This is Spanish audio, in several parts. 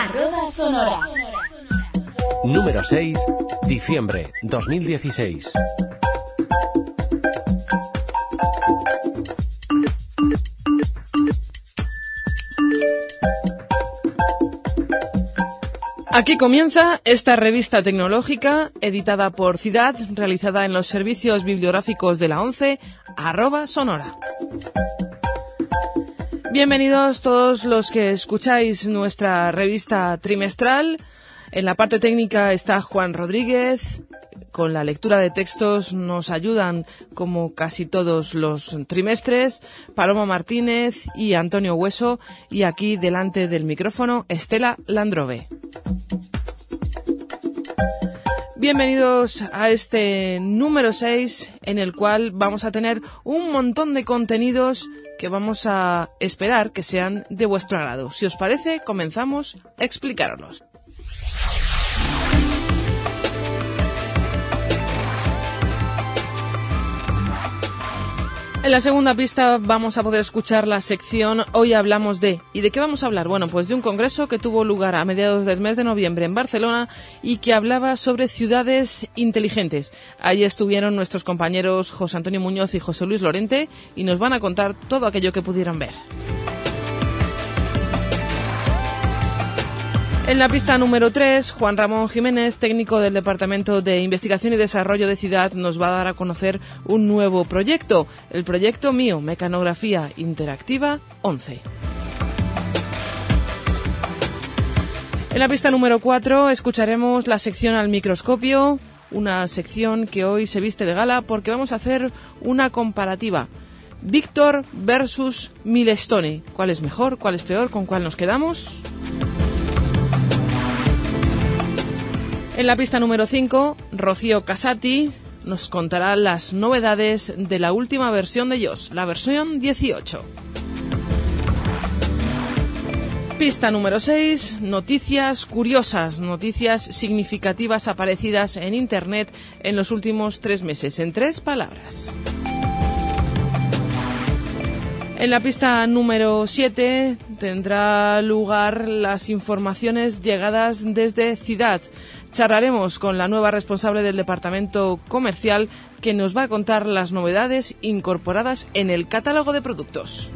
Arroba Sonora. Número 6, diciembre 2016. Aquí comienza esta revista tecnológica editada por Ciudad, realizada en los servicios bibliográficos de la ONCE, arroba sonora. Bienvenidos todos los que escucháis nuestra revista trimestral. En la parte técnica está Juan Rodríguez. Con la lectura de textos nos ayudan, como casi todos los trimestres, Paloma Martínez y Antonio Hueso. Y aquí, delante del micrófono, Estela Landrove. Bienvenidos a este número 6 en el cual vamos a tener un montón de contenidos que vamos a esperar que sean de vuestro agrado. Si os parece, comenzamos a explicároslos. En la segunda pista vamos a poder escuchar la sección Hoy hablamos de. ¿Y de qué vamos a hablar? Bueno, pues de un congreso que tuvo lugar a mediados del mes de noviembre en Barcelona y que hablaba sobre ciudades inteligentes. Allí estuvieron nuestros compañeros José Antonio Muñoz y José Luis Lorente y nos van a contar todo aquello que pudieron ver. En la pista número 3, Juan Ramón Jiménez, técnico del Departamento de Investigación y Desarrollo de Ciudad, nos va a dar a conocer un nuevo proyecto, el proyecto mío, Mecanografía Interactiva 11. En la pista número 4 escucharemos la sección al microscopio, una sección que hoy se viste de gala porque vamos a hacer una comparativa. Víctor versus Milestone. ¿Cuál es mejor? ¿Cuál es peor? ¿Con cuál nos quedamos? En la pista número 5, Rocío Casati nos contará las novedades de la última versión de iOS, la versión 18. Pista número 6, noticias curiosas, noticias significativas aparecidas en Internet en los últimos tres meses, en tres palabras. En la pista número 7 tendrá lugar las informaciones llegadas desde Ciudad. Charlaremos con la nueva responsable del departamento comercial que nos va a contar las novedades incorporadas en el catálogo de productos.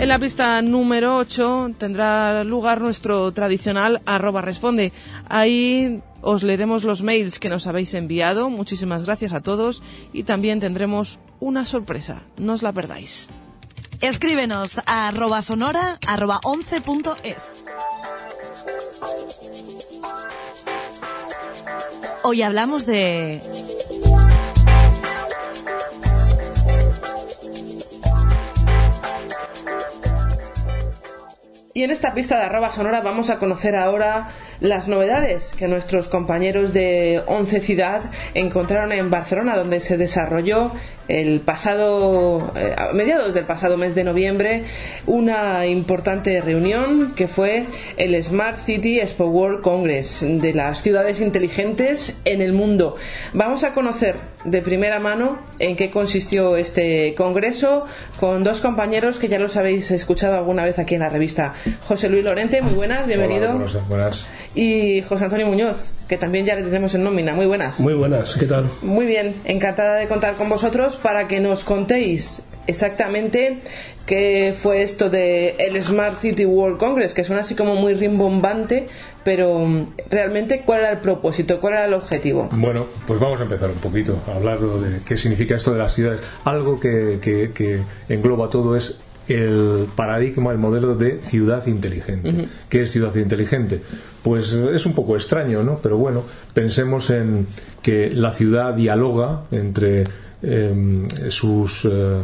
En la pista número 8 tendrá lugar nuestro tradicional arroba responde. Ahí os leeremos los mails que nos habéis enviado. Muchísimas gracias a todos y también tendremos una sorpresa. No os la perdáis. Escríbenos a arroba sonora arroba 11.es. Hoy hablamos de... Y en esta pista de arroba sonora vamos a conocer ahora las novedades que nuestros compañeros de Once Ciudad encontraron en Barcelona, donde se desarrolló el pasado, eh, a mediados del pasado mes de noviembre, una importante reunión que fue el Smart City Expo World Congress de las ciudades inteligentes en el mundo. Vamos a conocer de primera mano en qué consistió este congreso con dos compañeros que ya los habéis escuchado alguna vez aquí en la revista. José Luis Lorente, muy buenas, bienvenido. Hola, buenas. Y José Antonio Muñoz, que también ya le tenemos en nómina. Muy buenas. Muy buenas, ¿qué tal? Muy bien, encantada de contar con vosotros para que nos contéis exactamente qué fue esto de el Smart City World Congress, que suena así como muy rimbombante, pero mm, realmente cuál era el propósito, cuál era el objetivo. Bueno, pues vamos a empezar un poquito a hablar de qué significa esto de las ciudades. Algo que, que, que engloba todo es el paradigma, el modelo de ciudad inteligente. ¿Qué es ciudad inteligente? Pues es un poco extraño, ¿no? Pero bueno, pensemos en que la ciudad dialoga entre em, sus eh,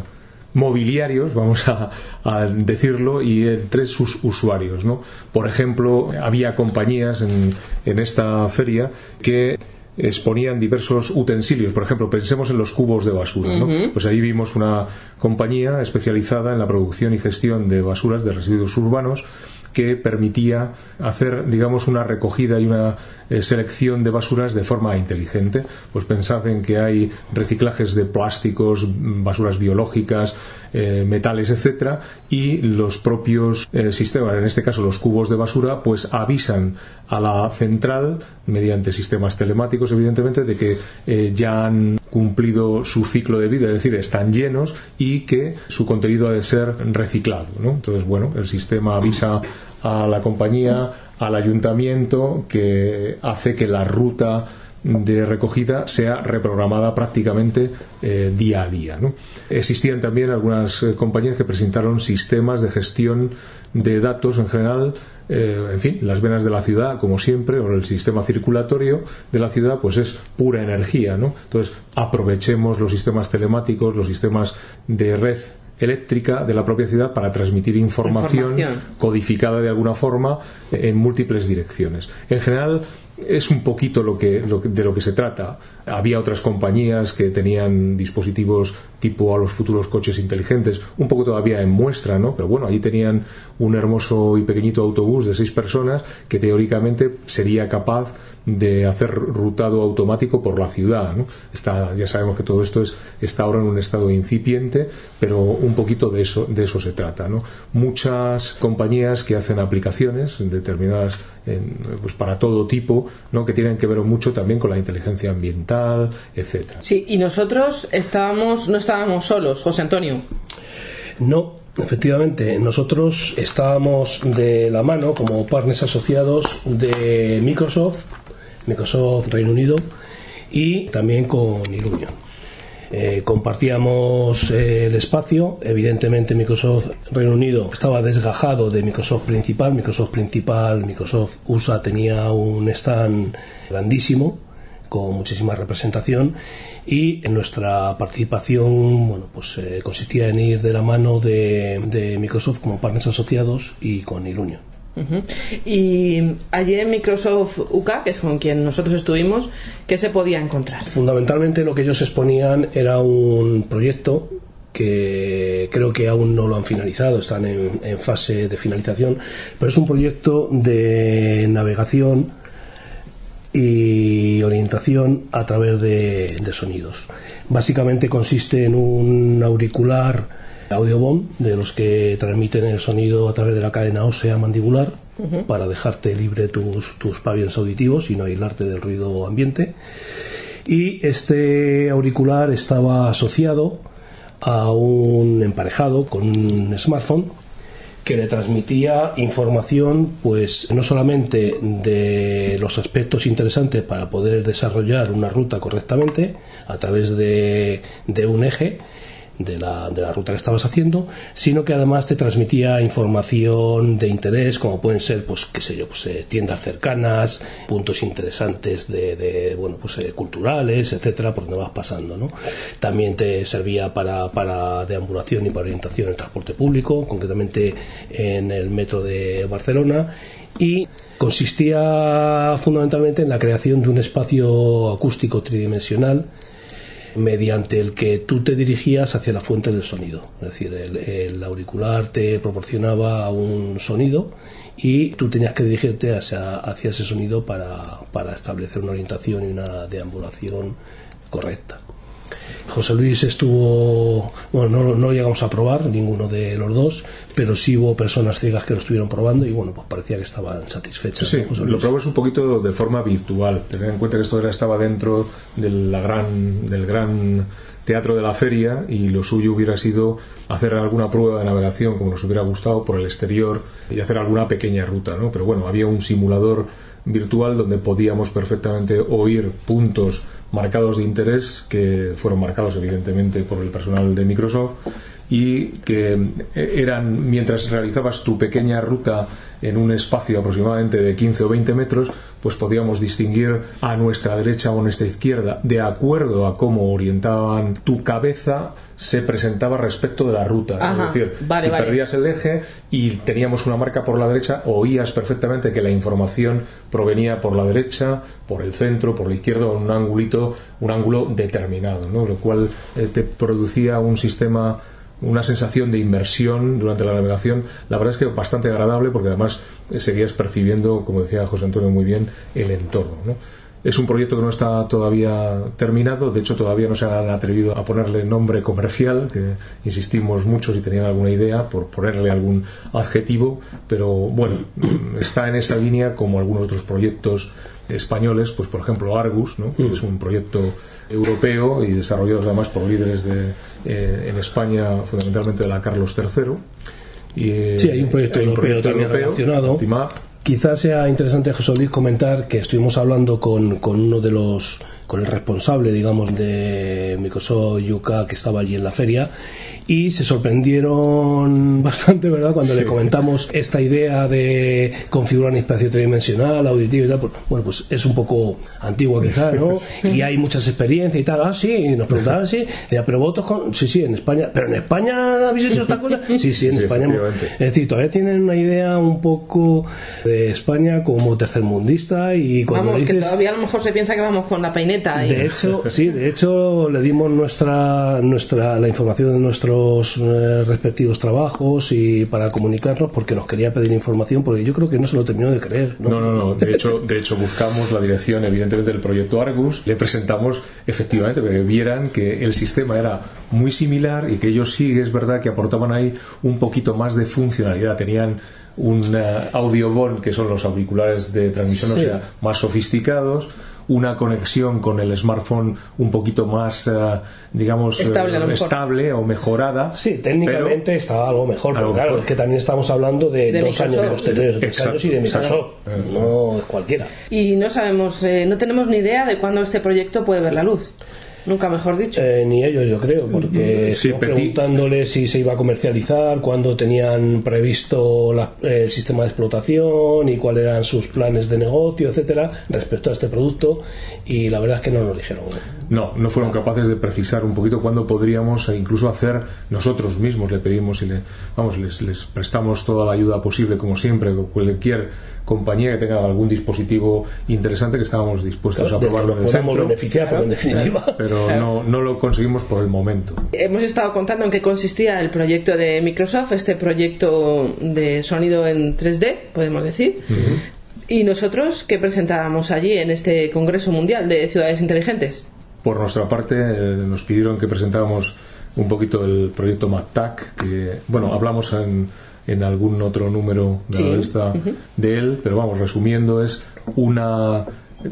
mobiliarios, vamos a, a, decirlo, y entre sus usuarios, ¿no? Por ejemplo, había compañías en, en esta feria que exponían diversos utensilios. Por ejemplo, pensemos en los cubos de basura. ¿no? Pues ahí vimos una compañía especializada en la producción y gestión de basuras, de residuos urbanos, que permitía hacer, digamos, una recogida y una eh, selección de basuras de forma inteligente. Pues pensad en que hay reciclajes de plásticos, basuras biológicas, eh, metales, etcétera, y los propios eh, sistemas, en este caso los cubos de basura, pues avisan a la central mediante sistemas telemáticos, evidentemente, de que ya han cumplido su ciclo de vida, es decir, están llenos y que su contenido ha de ser reciclado. ¿no? Entonces, bueno, el sistema avisa a la compañía, al ayuntamiento, que hace que la ruta de recogida sea reprogramada prácticamente eh, día a día. Existían también algunas eh, compañías que presentaron sistemas de gestión de datos en general eh, en fin, las venas de la ciudad, como siempre, o el sistema circulatorio de la ciudad, pues es pura energía. Entonces, aprovechemos los sistemas telemáticos, los sistemas de red eléctrica de la propia ciudad para transmitir información, codificada de alguna forma en múltiples direcciones. En general, es un poquito lo que, de lo que se trata. Había otras compañías que tenían dispositivos tipo a los futuros coches inteligentes, un poco todavía en muestra, ¿no? Pero bueno, allí tenían un hermoso y pequeñito autobús de seis personas que teóricamente sería capaz de hacer rutado automático por la ciudad. ¿no? Está, ya sabemos que todo esto es, está ahora en un estado incipiente, pero un poquito de eso, de eso se trata. ¿no? Muchas compañías que hacen aplicaciones determinadas pues para todo tipo, ¿no? que tienen que ver mucho también con la inteligencia ambiental, etcétera. Sí, y nosotros estábamos, no estábamos solos, José Antonio. No, Efectivamente, nosotros estábamos de la mano como partners asociados de Microsoft Microsoft Reino Unido y también con Illumion. Eh, compartíamos eh, el espacio, evidentemente Microsoft Reino Unido estaba desgajado de Microsoft principal, Microsoft principal, Microsoft USA tenía un stand grandísimo con muchísima representación y en nuestra participación bueno pues eh, consistía en ir de la mano de, Microsoft como partners asociados y con Y allí en Microsoft UK, que es con quien nosotros estuvimos, ¿qué se podía encontrar? Fundamentalmente lo que ellos exponían era un proyecto que creo que aún no lo han finalizado, están en, fase de finalización, pero es un proyecto de navegación y orientación a través de sonidos. Básicamente consiste en un auricular audiobomb de los que transmiten el sonido a través de la cadena ósea mandibular para dejarte libre tus, tus pabellones auditivos y no aislarte del ruido ambiente. Y este auricular estaba asociado a un emparejado con un smartphone que le transmitía información, pues no solamente de los aspectos interesantes para poder desarrollar una ruta correctamente a través de, de un eje, de la, de la ruta que estabas haciendo, sino que además te transmitía información de interés, como pueden ser, pues, qué sé yo, pues, eh, tiendas cercanas, puntos interesantes de, bueno, pues, eh, culturales, etcétera, por donde vas pasando, ¿no? También te servía para, para deambulación y para orientación en el transporte público, concretamente en el metro de Barcelona, y consistía fundamentalmente en la creación de un espacio acústico tridimensional mediante el que tú te dirigías hacia la fuente del sonido. Es decir, el, auricular te proporcionaba un sonido y tú tenías que dirigirte hacia, hacia ese sonido para, para establecer una orientación y una deambulación correcta. José Luis estuvo, bueno, no, no, llegamos a probar ninguno de los dos, pero sí hubo personas ciegas que lo estuvieron probando y bueno, pues parecía que estaban satisfechas. Sí, lo probamos un poquito de forma virtual. Tener en cuenta que esto estaba dentro de la gran, del gran teatro de la feria y lo suyo hubiera sido hacer alguna prueba de navegación como nos hubiera gustado por el exterior y hacer alguna pequeña ruta, ¿no? Pero bueno, había un simulador virtual donde podíamos perfectamente oír puntos marcados de interés que fueron marcados evidentemente por el personal de Microsoft y que eh, eran mientras realizabas tu pequeña ruta en un espacio aproximadamente de 15 o 20 metros, pues podíamos distinguir a nuestra derecha o a nuestra izquierda de acuerdo a cómo orientaban tu cabeza se presentaba respecto de la ruta. es decir, si perdías el eje y teníamos una marca por la derecha, oías perfectamente que la información provenía por la derecha, por el centro, por la izquierda, en un angulito, un ángulo determinado, ¿no? lo cual eh, te producía un sistema una sensación de inmersión durante la navegación, la verdad es que bastante agradable porque además eh, seguías percibiendo, como decía José Antonio muy bien, el entorno. ¿no? Es un proyecto que no está todavía terminado, de hecho todavía no se han atrevido a ponerle nombre comercial, que insistimos mucho si tenían alguna idea por ponerle algún adjetivo, pero bueno, está en esa línea como algunos otros proyectos españoles, pues por ejemplo Argus, ¿no? que es un proyecto europeo y desarrollado además por líderes de, eh, en España, fundamentalmente de la Carlos III. Y, eh, Sí, hay un proyecto hay un europeo proyecto también europeo, relacionado. Quizás sea interesante, José Luis, comentar que estuvimos hablando con, con uno de los, con el responsable, digamos, de Microsoft UK que estaba allí en la feria y se sorprendieron bastante, ¿verdad?, cuando le comentamos esta idea de configurar un espacio tridimensional, auditivo y tal. Pues, bueno, pues es un poco antigua quizás, ¿no? Y hay muchas experiencias y tal. Ah, sí, y nos preguntaban, sí. Decía, pero vosotros, con... sí, sí, en España. ¿Pero en España habéis hecho esta cosa? Sí, sí, en Sí, España. efectivamente. Es decir, todavía tienen una idea un poco de España como tercermundista y cuando Vamos, que dices... todavía a lo mejor se piensa que vamos con la peineta. y- De hecho, sí, de hecho le dimos nuestra, nuestra, la información de nuestros eh, respectivos trabajos y para comunicarnos porque nos quería pedir información porque yo creo que no se lo terminó de creer. ¿no? No, no, no. De hecho, de hecho buscamos la dirección, evidentemente, del proyecto Argus. Le presentamos, efectivamente, que vieran que el sistema era muy similar y que ellos sí es verdad que aportaban ahí un poquito más de funcionalidad. Tenían un eh, audiobon, que son los auriculares de transmisión, Sí. o sea, más sofisticados. Una conexión con el smartphone un poquito más, eh, digamos, Estable, eh, estable o mejorada. Sí, técnicamente estaba algo mejor, pero Algo claro, mejor. es que también estamos hablando de, De dos años, de dos, tres, tres Exacto, años y de Microsoft, exacto. no es cualquiera. Y no sabemos, eh, no tenemos ni idea de cuándo este proyecto puede ver la luz. Nunca mejor dicho. Eh, ni ellos, yo creo, porque Sí, estuvimos Petit- preguntándoles si se iba a comercializar, cuándo tenían previsto la- el sistema de explotación y cuáles eran sus planes de negocio, etcétera, respecto a este producto, y la verdad es que no nos dijeron. No, no fueron capaces de precisar un poquito cuándo podríamos e incluso hacer nosotros mismos. Le pedimos y le, vamos, les, les prestamos toda la ayuda posible, como siempre, con cualquier compañía que tenga algún dispositivo interesante que estábamos dispuestos a probarlo en el podemos centro. beneficiar, pero en definitiva. Pero no, no lo conseguimos por el momento. Hemos estado contando en qué consistía el proyecto de Microsoft, este proyecto de sonido en 3D, podemos decir. Y nosotros, ¿qué presentábamos allí en este Congreso Mundial de Ciudades Inteligentes? Por nuestra parte, eh, nos pidieron que presentáramos un poquito el proyecto MacTac, que, bueno, hablamos en, en algún otro número de la Sí. revista de él, pero vamos, resumiendo, es una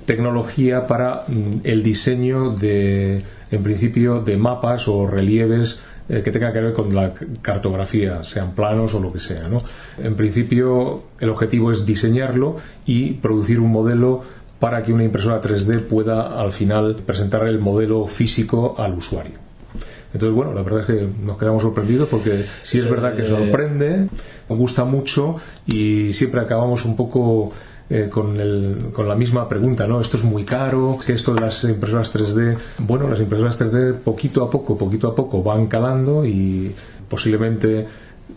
tecnología para mm, el diseño de, en principio, de mapas o relieves eh, que tengan que ver con la cartografía, sean planos o lo que sea. ¿no? En principio, el objetivo es diseñarlo y producir un modelo para que una impresora 3D pueda al final presentar el modelo físico al usuario. Entonces, bueno, la verdad es que nos quedamos sorprendidos porque sí es verdad que sorprende, nos gusta mucho y siempre acabamos un poco eh, con, el- con la misma pregunta, ¿no? Esto es muy caro, que esto de las impresoras 3D, bueno, las impresoras 3D poquito a poco, poquito a poco van calando y posiblemente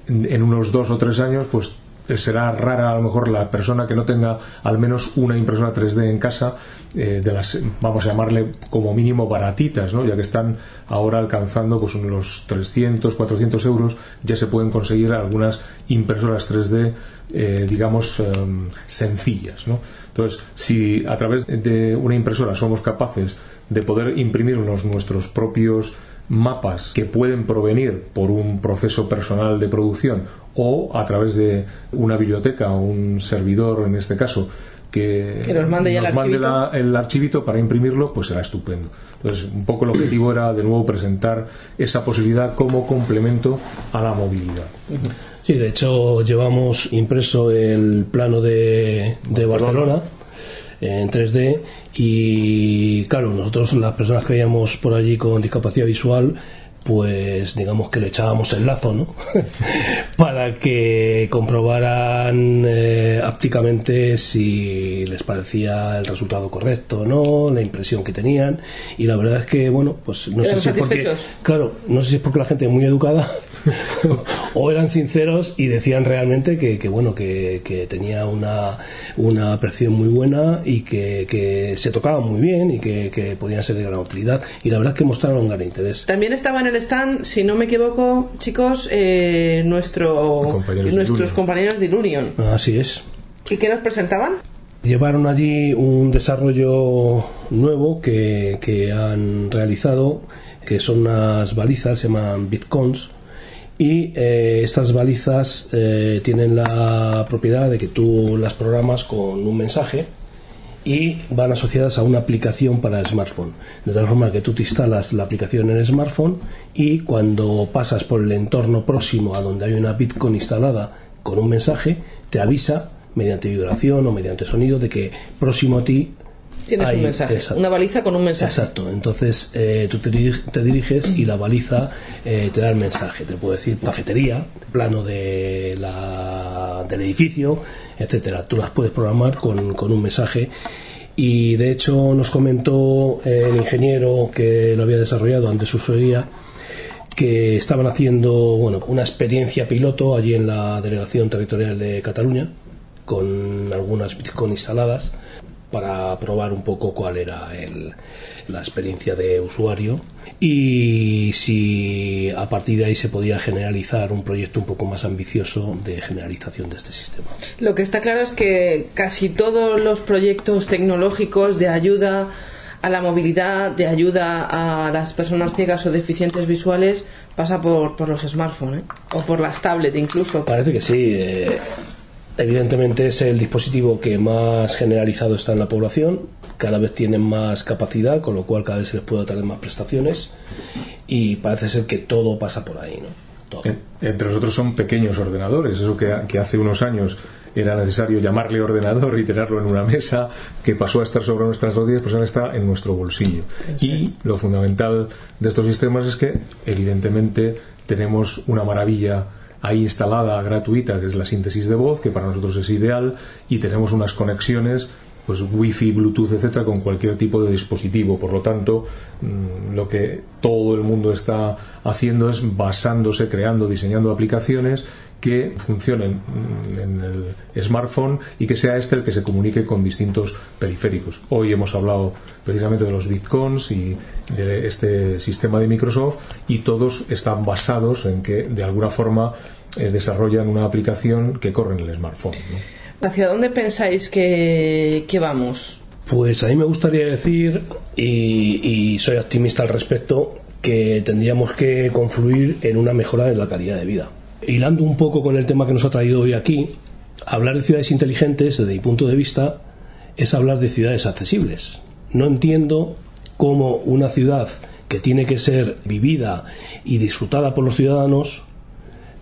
en en unos dos o tres años, pues será rara a lo mejor la persona que no tenga al menos una impresora 3D en casa eh, de las vamos a llamarle como mínimo baratitas ¿no? ya que están ahora alcanzando pues los 300 400 euros ya se pueden conseguir algunas impresoras 3D eh, digamos em, sencillas entonces si a través de una impresora somos capaces de poder imprimirnos nuestros propios mapas que pueden provenir por un proceso personal de producción o a través de una biblioteca o un servidor en este caso que, Que nos mande ya el mande archivito. la- el archivito para imprimirlo pues será estupendo. Entonces un poco el objetivo era de nuevo presentar esa posibilidad como complemento a la movilidad. Sí, de hecho llevamos impreso el plano de, de Barcelona. En 3D y claro, nosotros las personas que veíamos por allí con discapacidad visual pues digamos que le echábamos el lazo, ¿no? Para que comprobaran eh, ápticamente si les parecía el resultado correcto o no, la impresión que tenían. Y la verdad es que, bueno, pues no sé ¿Eran si es porque, claro, no sé si es porque la gente es muy educada o eran sinceros y decían realmente que, que, bueno que, que tenía una, una percepción muy buena y que, que se tocaban muy bien y que, que podían ser de gran utilidad y la verdad es que mostraron un gran interés También estaba en el stand, si no me equivoco, chicos, eh, nuestro, Compañeros de nuestros Ilunion. compañeros de Ilunion. así es ¿Y qué nos presentaban? Llevaron allí un desarrollo nuevo que, que han realizado, que son unas balizas, se llaman bitcoins, y eh, estas balizas eh, tienen la propiedad de que tú las programas con un mensaje y van asociadas a una aplicación para el smartphone. De tal forma que tú te instalas la aplicación en el smartphone y cuando pasas por el entorno próximo a donde hay una Bitcoin instalada con un mensaje, te avisa mediante vibración o mediante sonido de que próximo a ti Tienes un mensaje, exacto. una baliza con un mensaje. Exacto, entonces eh, tú te, te diriges y la baliza eh, te da el mensaje. Te puedo decir cafetería, plano de la, del edificio, etcétera. Tú las puedes programar con, con un mensaje. Y de hecho nos comentó eh, el ingeniero que lo había desarrollado antes usuaría que estaban haciendo bueno, una experiencia piloto allí en la delegación territorial de Cataluña con algunas Bitcoin instaladas para probar un poco cuál era el- la experiencia de usuario y si a partir de ahí se podía generalizar un proyecto un poco más ambicioso de generalización de este sistema. Lo que está claro es que casi todos los proyectos tecnológicos de ayuda a la movilidad, de ayuda a las personas ciegas o deficientes visuales, pasa por, por los smartphones ¿eh? o por las tablets incluso. Parece que sí. eh, evidentemente es el dispositivo que más generalizado está en la población. Cada vez tienen más capacidad, con lo cual cada vez se les puede dar más prestaciones. Y parece ser que todo pasa por ahí, ¿no? Todo. Entre nosotros son pequeños ordenadores, eso que, que hace unos años era necesario llamarle ordenador y tenerlo en una mesa, que pasó a estar sobre nuestras rodillas, pues ahora está en nuestro bolsillo. Y lo fundamental de estos sistemas es que, evidentemente, tenemos una maravilla ahí instalada gratuita, que es la síntesis de voz, que para nosotros es ideal, y tenemos unas conexiones pues wifi, bluetooth, etcétera, con cualquier tipo de dispositivo. Por lo tanto, mm, lo que todo el mundo está haciendo es basándose, creando, diseñando aplicaciones que funcionen mm, en el smartphone y que sea este el que se comunique con distintos periféricos. Hoy hemos hablado precisamente de los bitcoins y de este sistema de Microsoft y todos están basados en que de alguna forma eh, desarrollan una aplicación que corre en el smartphone. ¿no? ¿Hacia dónde pensáis que, que vamos? Pues a mí me gustaría decir, y, y soy optimista al respecto, que tendríamos que confluir en una mejora de la calidad de vida. Hilando un poco con el tema que nos ha traído hoy aquí, hablar de ciudades inteligentes, desde mi punto de vista, es hablar de ciudades accesibles. No entiendo cómo una ciudad que tiene que ser vivida y disfrutada por los ciudadanos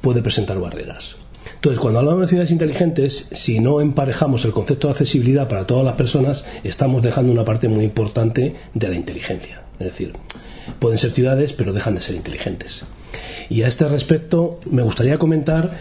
puede presentar barreras. Entonces, cuando hablamos de ciudades inteligentes, si no emparejamos el concepto de accesibilidad para todas las personas, estamos dejando una parte muy importante de la inteligencia. Es decir, pueden ser ciudades, pero dejan de ser inteligentes. Y a este respecto, me gustaría comentar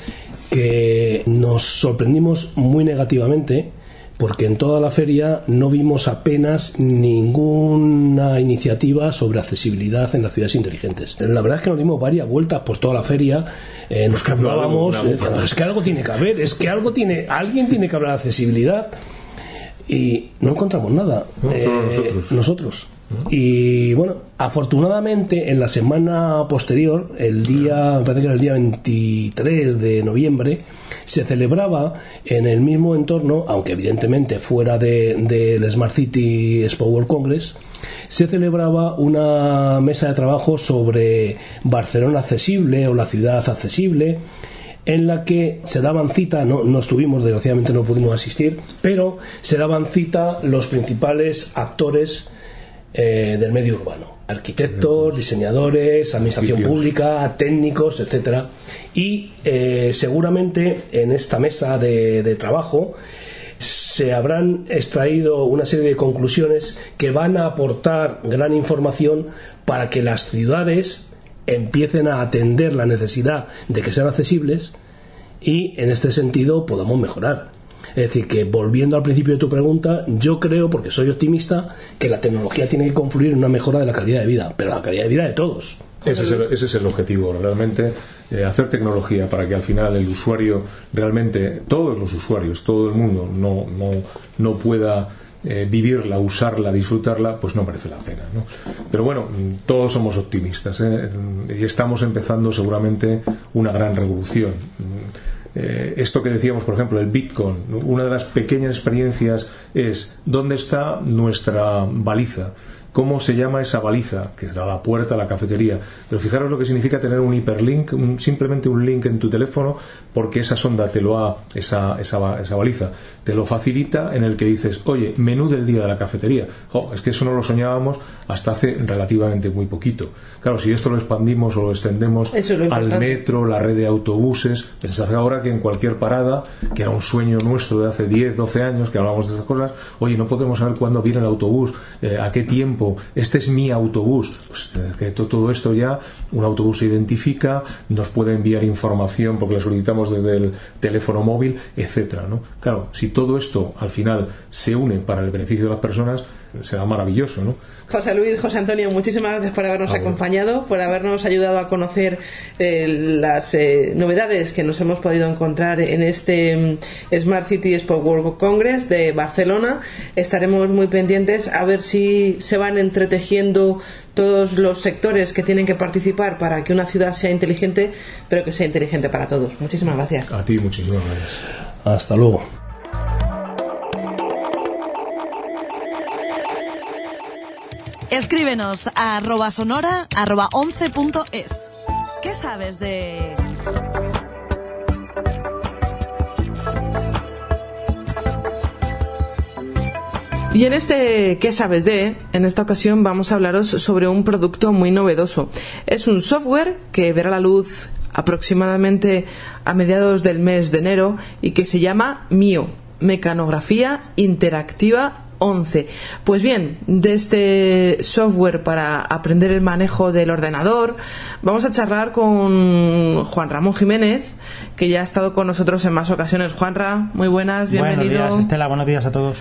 que nos sorprendimos muy negativamente porque en toda la feria no vimos apenas ninguna iniciativa sobre accesibilidad en las ciudades inteligentes. La verdad es que nos dimos varias vueltas por toda la feria, eh, nos una eh, es que algo tiene que haber, es que algo tiene, alguien tiene que hablar de accesibilidad y no encontramos nada. No, Eh, nosotros. nosotros. Y bueno, afortunadamente en la semana posterior, el día, me parece que el día 23 de noviembre, se celebraba en el mismo entorno, aunque evidentemente fuera de- del Smart City Expo World Congress, se celebraba una mesa de trabajo sobre Barcelona accesible o la ciudad accesible en la que se daban cita, no, no estuvimos, desgraciadamente no pudimos asistir, pero se daban cita los principales actores eh, del medio urbano. Arquitectos, diseñadores, administración Sitios. pública, técnicos, etcétera. Y eh, seguramente en esta mesa de, de trabajo se habrán extraído una serie de conclusiones que van a aportar gran información para que las ciudades empiecen a atender la necesidad de que sean accesibles y en este sentido podamos mejorar. Es decir, que volviendo al principio de tu pregunta, yo creo, porque soy optimista, que la tecnología tiene que confluir en una mejora de la calidad de vida, pero la calidad de vida de todos. Ese es, el, objetivo, realmente eh, hacer tecnología para que al final el usuario realmente, todos los usuarios, todo el mundo no, no, no pueda eh, vivirla, usarla, disfrutarla, pues no merece la pena. Pero bueno, todos somos optimistas ¿eh? y estamos empezando seguramente una gran revolución. Eh, esto que decíamos, por ejemplo, el Bitcoin, una de las pequeñas experiencias es dónde está nuestra baliza cómo se llama esa baliza, que será la puerta a la cafetería. Pero fijaros lo que significa tener un hiperlink, simplemente un link en tu teléfono, porque esa sonda te lo ha, esa, esa, esa, baliza, te lo facilita en el que dices, oye, menú del día de la cafetería. es que eso no lo soñábamos hasta hace relativamente muy poquito. Claro, si esto lo expandimos o lo extendemos al metro, la red de autobuses, pensad ahora que en cualquier parada, que era un sueño nuestro de hace 10, 12 años, que hablábamos de esas cosas, oye, no podemos saber cuándo viene el autobús, eh, a qué tiempo este es mi autobús, pues eh, que todo esto ya un autobús se identifica, nos puede enviar información porque le solicitamos desde el teléfono móvil, etcétera, ¿no? Claro, si todo esto al final se une para el beneficio de las personas, será maravilloso, ¿no? José Luis, José Antonio, muchísimas gracias por habernos acompañado, por habernos ayudado a conocer eh, las eh, novedades que nos hemos podido encontrar en este mm, Smart City Sport World Congress de Barcelona. Estaremos muy pendientes a ver si se van entretejiendo todos los sectores que tienen que participar para que una ciudad sea inteligente, pero que sea inteligente para todos. Muchísimas gracias. A ti, muchísimas gracias. Hasta luego. Escríbenos a arroba sonora arroba 11.es. ¿Qué sabes de...? Y en este ¿Qué sabes de? En esta ocasión vamos a hablaros sobre un producto muy novedoso. Es un software que verá la luz aproximadamente a mediados del mes de enero y que se llama MIO, Mecanografía Interactiva 11. Pues bien, de este software para aprender el manejo del ordenador, vamos a charlar con Juan Ramón Jiménez, que ya ha estado con nosotros en más ocasiones. Juanra, muy buenas, bienvenido. Buenos días, Estela, buenos días a todos.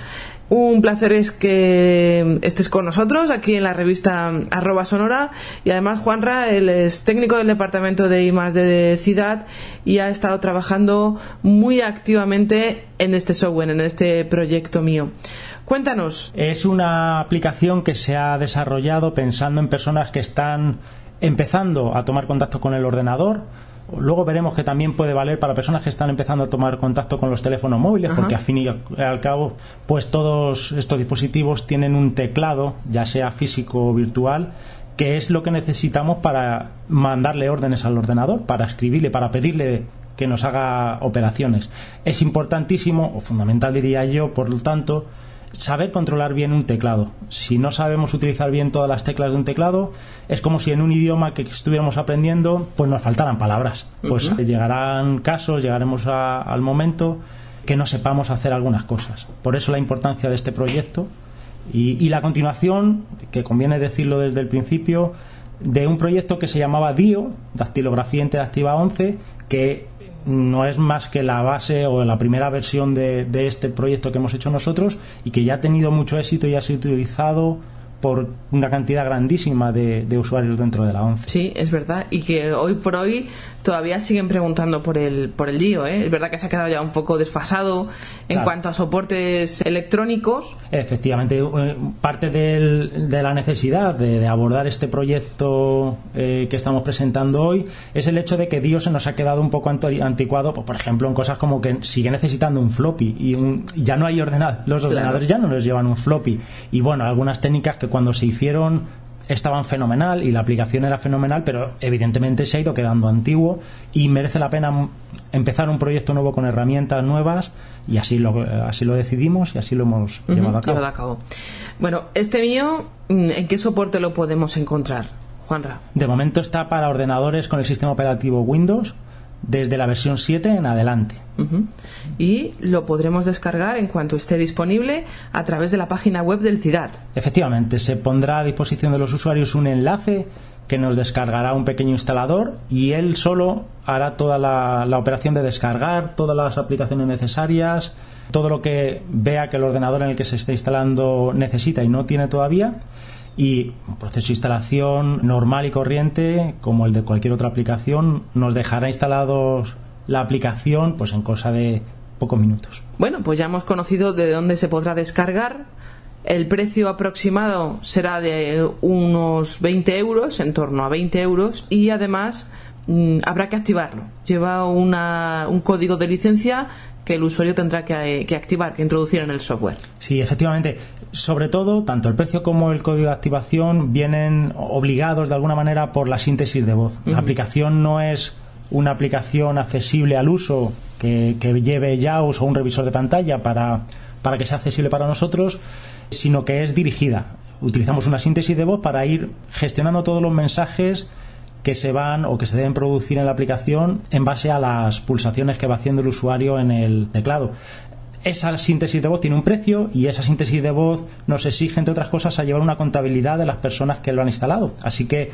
Un placer es que estés con nosotros aquí en la revista arroba sonora y además Juanra, él es técnico del departamento de I de Ciudad y ha estado trabajando muy activamente en este software, en este proyecto mío. Cuéntanos. Es una aplicación que se ha desarrollado pensando en personas que están empezando a tomar contacto con el ordenador. Luego veremos que también puede valer para personas que están empezando a tomar contacto con los teléfonos móviles, porque al fin y al cabo, pues todos estos dispositivos tienen un teclado, ya sea físico o virtual, que es lo que necesitamos para mandarle órdenes al ordenador, para escribirle, para pedirle que nos haga operaciones. Es importantísimo, o fundamental diría yo, por lo tanto, saber controlar bien un teclado. Si no sabemos utilizar bien todas las teclas de un teclado, es como si en un idioma que estuviéramos aprendiendo, pues nos faltaran palabras. Pues llegarán casos, llegaremos al momento que no sepamos hacer algunas cosas. Por eso la importancia de este proyecto y, y la continuación, que conviene decirlo desde el principio, de un proyecto que se llamaba DIO, Dactilografía Interactiva 11, que no es más que la base o la primera versión de, de, este proyecto que hemos hecho nosotros y que ya ha tenido mucho éxito y ha sido utilizado por una cantidad grandísima de, de usuarios dentro de la ONCE. Sí, es verdad. Y que hoy por hoy todavía siguen preguntando por el, por el DIO. ¿eh? Es verdad que se ha quedado ya un poco desfasado en cuanto a soportes electrónicos. Efectivamente, eh, parte del, de la necesidad de, abordar este proyecto eh, que estamos presentando hoy es el hecho de que DIO se nos ha quedado un poco anticuado, pues, por ejemplo, en cosas como que sigue necesitando un floppy y un, ya no hay ordenador, los ordenadores ya no nos llevan un floppy. Y bueno, algunas técnicas que cuando se hicieron estaban fenomenal y la aplicación era fenomenal, pero evidentemente se ha ido quedando antiguo y merece la pena empezar un proyecto nuevo con herramientas nuevas y así lo, así lo decidimos y así lo hemos llevado, a cabo. llevado, a cabo. Bueno, este mío, mm, ¿en qué soporte lo podemos encontrar, Juanra? De momento está para ordenadores con el sistema operativo Windows desde la versión 7 en adelante. Y lo podremos descargar en cuanto esté disponible a través de la página web del CIDAD. Efectivamente, se pondrá a disposición de los usuarios un enlace que nos descargará un pequeño instalador y él solo hará toda la, la operación de descargar todas las aplicaciones necesarias, todo lo que vea que el ordenador en el que se está instalando necesita y no tiene todavía y un proceso de instalación normal y corriente como el de cualquier otra aplicación nos dejará instalados la aplicación pues en cosa de pocos minutos. Bueno, pues ya hemos conocido de dónde se podrá descargar. El precio aproximado será de unos 20 euros, en torno a 20 euros, y además mm, habrá que activarlo. Lleva una, un código de licencia que el usuario tendrá que, que, activar, que introducir en el software. Sí, efectivamente. Sobre todo, tanto el precio como el código de activación vienen obligados de alguna manera por la síntesis de voz. La aplicación no es una aplicación accesible al uso que, que lleve JAWS o un revisor de pantalla para, para que sea accesible para nosotros, sino que es dirigida. Utilizamos una síntesis de voz para ir gestionando todos los mensajes que se van o que se deben producir en la aplicación en base a las pulsaciones que va haciendo el usuario en el teclado. Esa síntesis de voz tiene un precio y esa síntesis de voz nos exige, entre otras cosas, a llevar una contabilidad de las personas que lo han instalado. Así que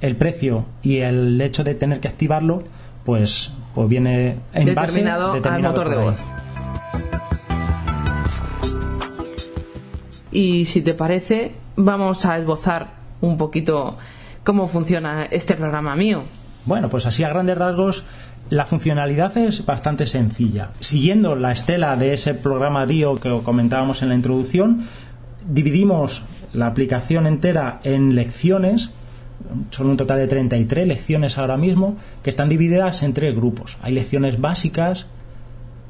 el precio y el hecho de tener que activarlo, pues, pues viene en determinado, base al motor de voz. Y si te parece, vamos a esbozar un poquito cómo funciona este programa mío. Bueno, pues así a grandes rasgos la funcionalidad es bastante sencilla. Siguiendo la estela de ese programa DIO que comentábamos en la introducción, dividimos la aplicación entera en lecciones, son un total de 33 lecciones ahora mismo, que están divididas en tres grupos. Hay lecciones básicas,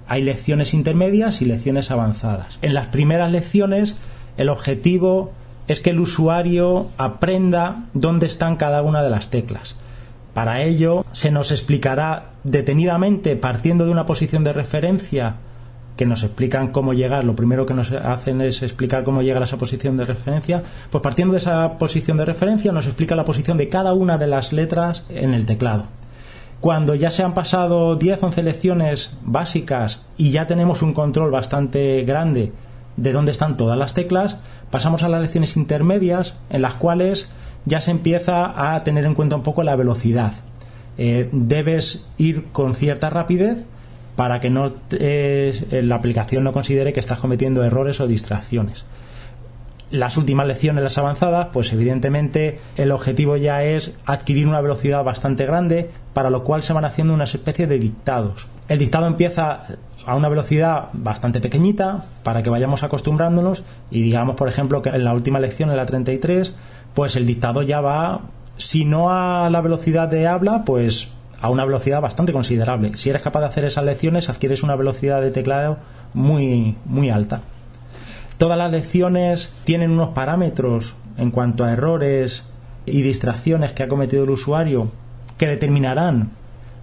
hay lecciones intermedias y lecciones avanzadas. En las primeras lecciones, el objetivo es que el usuario aprenda dónde están cada una de las teclas. Para ello se nos explicará detenidamente, partiendo de una posición de referencia, que nos explican cómo llegar, lo primero que nos hacen es explicar cómo llegar a esa posición de referencia, pues partiendo de esa posición de referencia nos explica la posición de cada una de las letras en el teclado. Cuando ya se han pasado 10, 11 lecciones básicas y ya tenemos un control bastante grande de dónde están todas las teclas, pasamos a las lecciones intermedias en las cuales ya se empieza a tener en cuenta un poco la velocidad. Eh, debes ir con cierta rapidez para que no eh, la aplicación no considere que estás cometiendo errores o distracciones. Las últimas lecciones, las avanzadas, pues evidentemente el objetivo ya es adquirir una velocidad bastante grande, para lo cual se van haciendo una especie de dictados. El dictado empieza a una velocidad bastante pequeñita para que vayamos acostumbrándonos y digamos, por ejemplo, que en la última lección, en la 33, pues el dictado ya va, si no a la velocidad de habla, pues a una velocidad bastante considerable. Si eres capaz de hacer esas lecciones, adquieres una velocidad de teclado muy, muy alta. Todas las lecciones tienen unos parámetros en cuanto a errores y distracciones que ha cometido el usuario que determinarán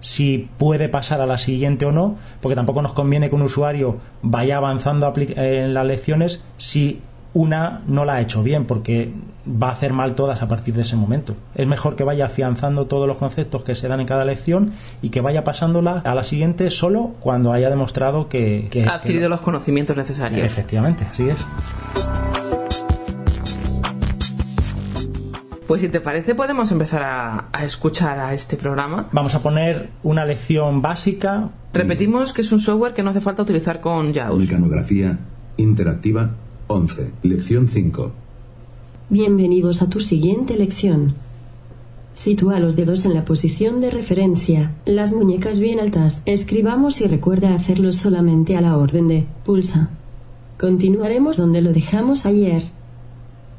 si puede pasar a la siguiente o no, porque tampoco nos conviene que un usuario vaya avanzando en las lecciones si una no la ha hecho bien, porque va a hacer mal todas a partir de ese momento. Es mejor que vaya afianzando todos los conceptos que se dan en cada lección y que vaya pasándola a la siguiente solo cuando haya demostrado que, ha adquirido los conocimientos necesarios. Efectivamente, así es. Pues si te parece podemos empezar a, a, escuchar a este programa. Vamos a poner una lección básica. Repetimos que es un software que no hace falta utilizar con JAWS. Mecanografía interactiva 11. Lección 5. Bienvenidos a tu siguiente lección. Sitúa los dedos en la posición de referencia, las muñecas bien altas. Escribamos y recuerda hacerlo solamente a la orden de pulsa. Continuaremos donde lo dejamos ayer.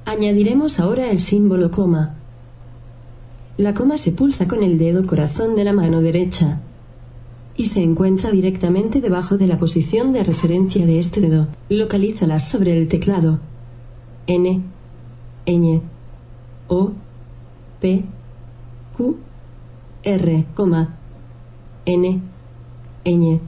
Añadiremos ahora el símbolo coma. La coma se pulsa con el dedo corazón de la mano derecha y se encuentra directamente debajo de la posición de referencia de este dedo. Localízalas sobre el teclado. N, Ñ, O, P, Q, R, N, Ñ,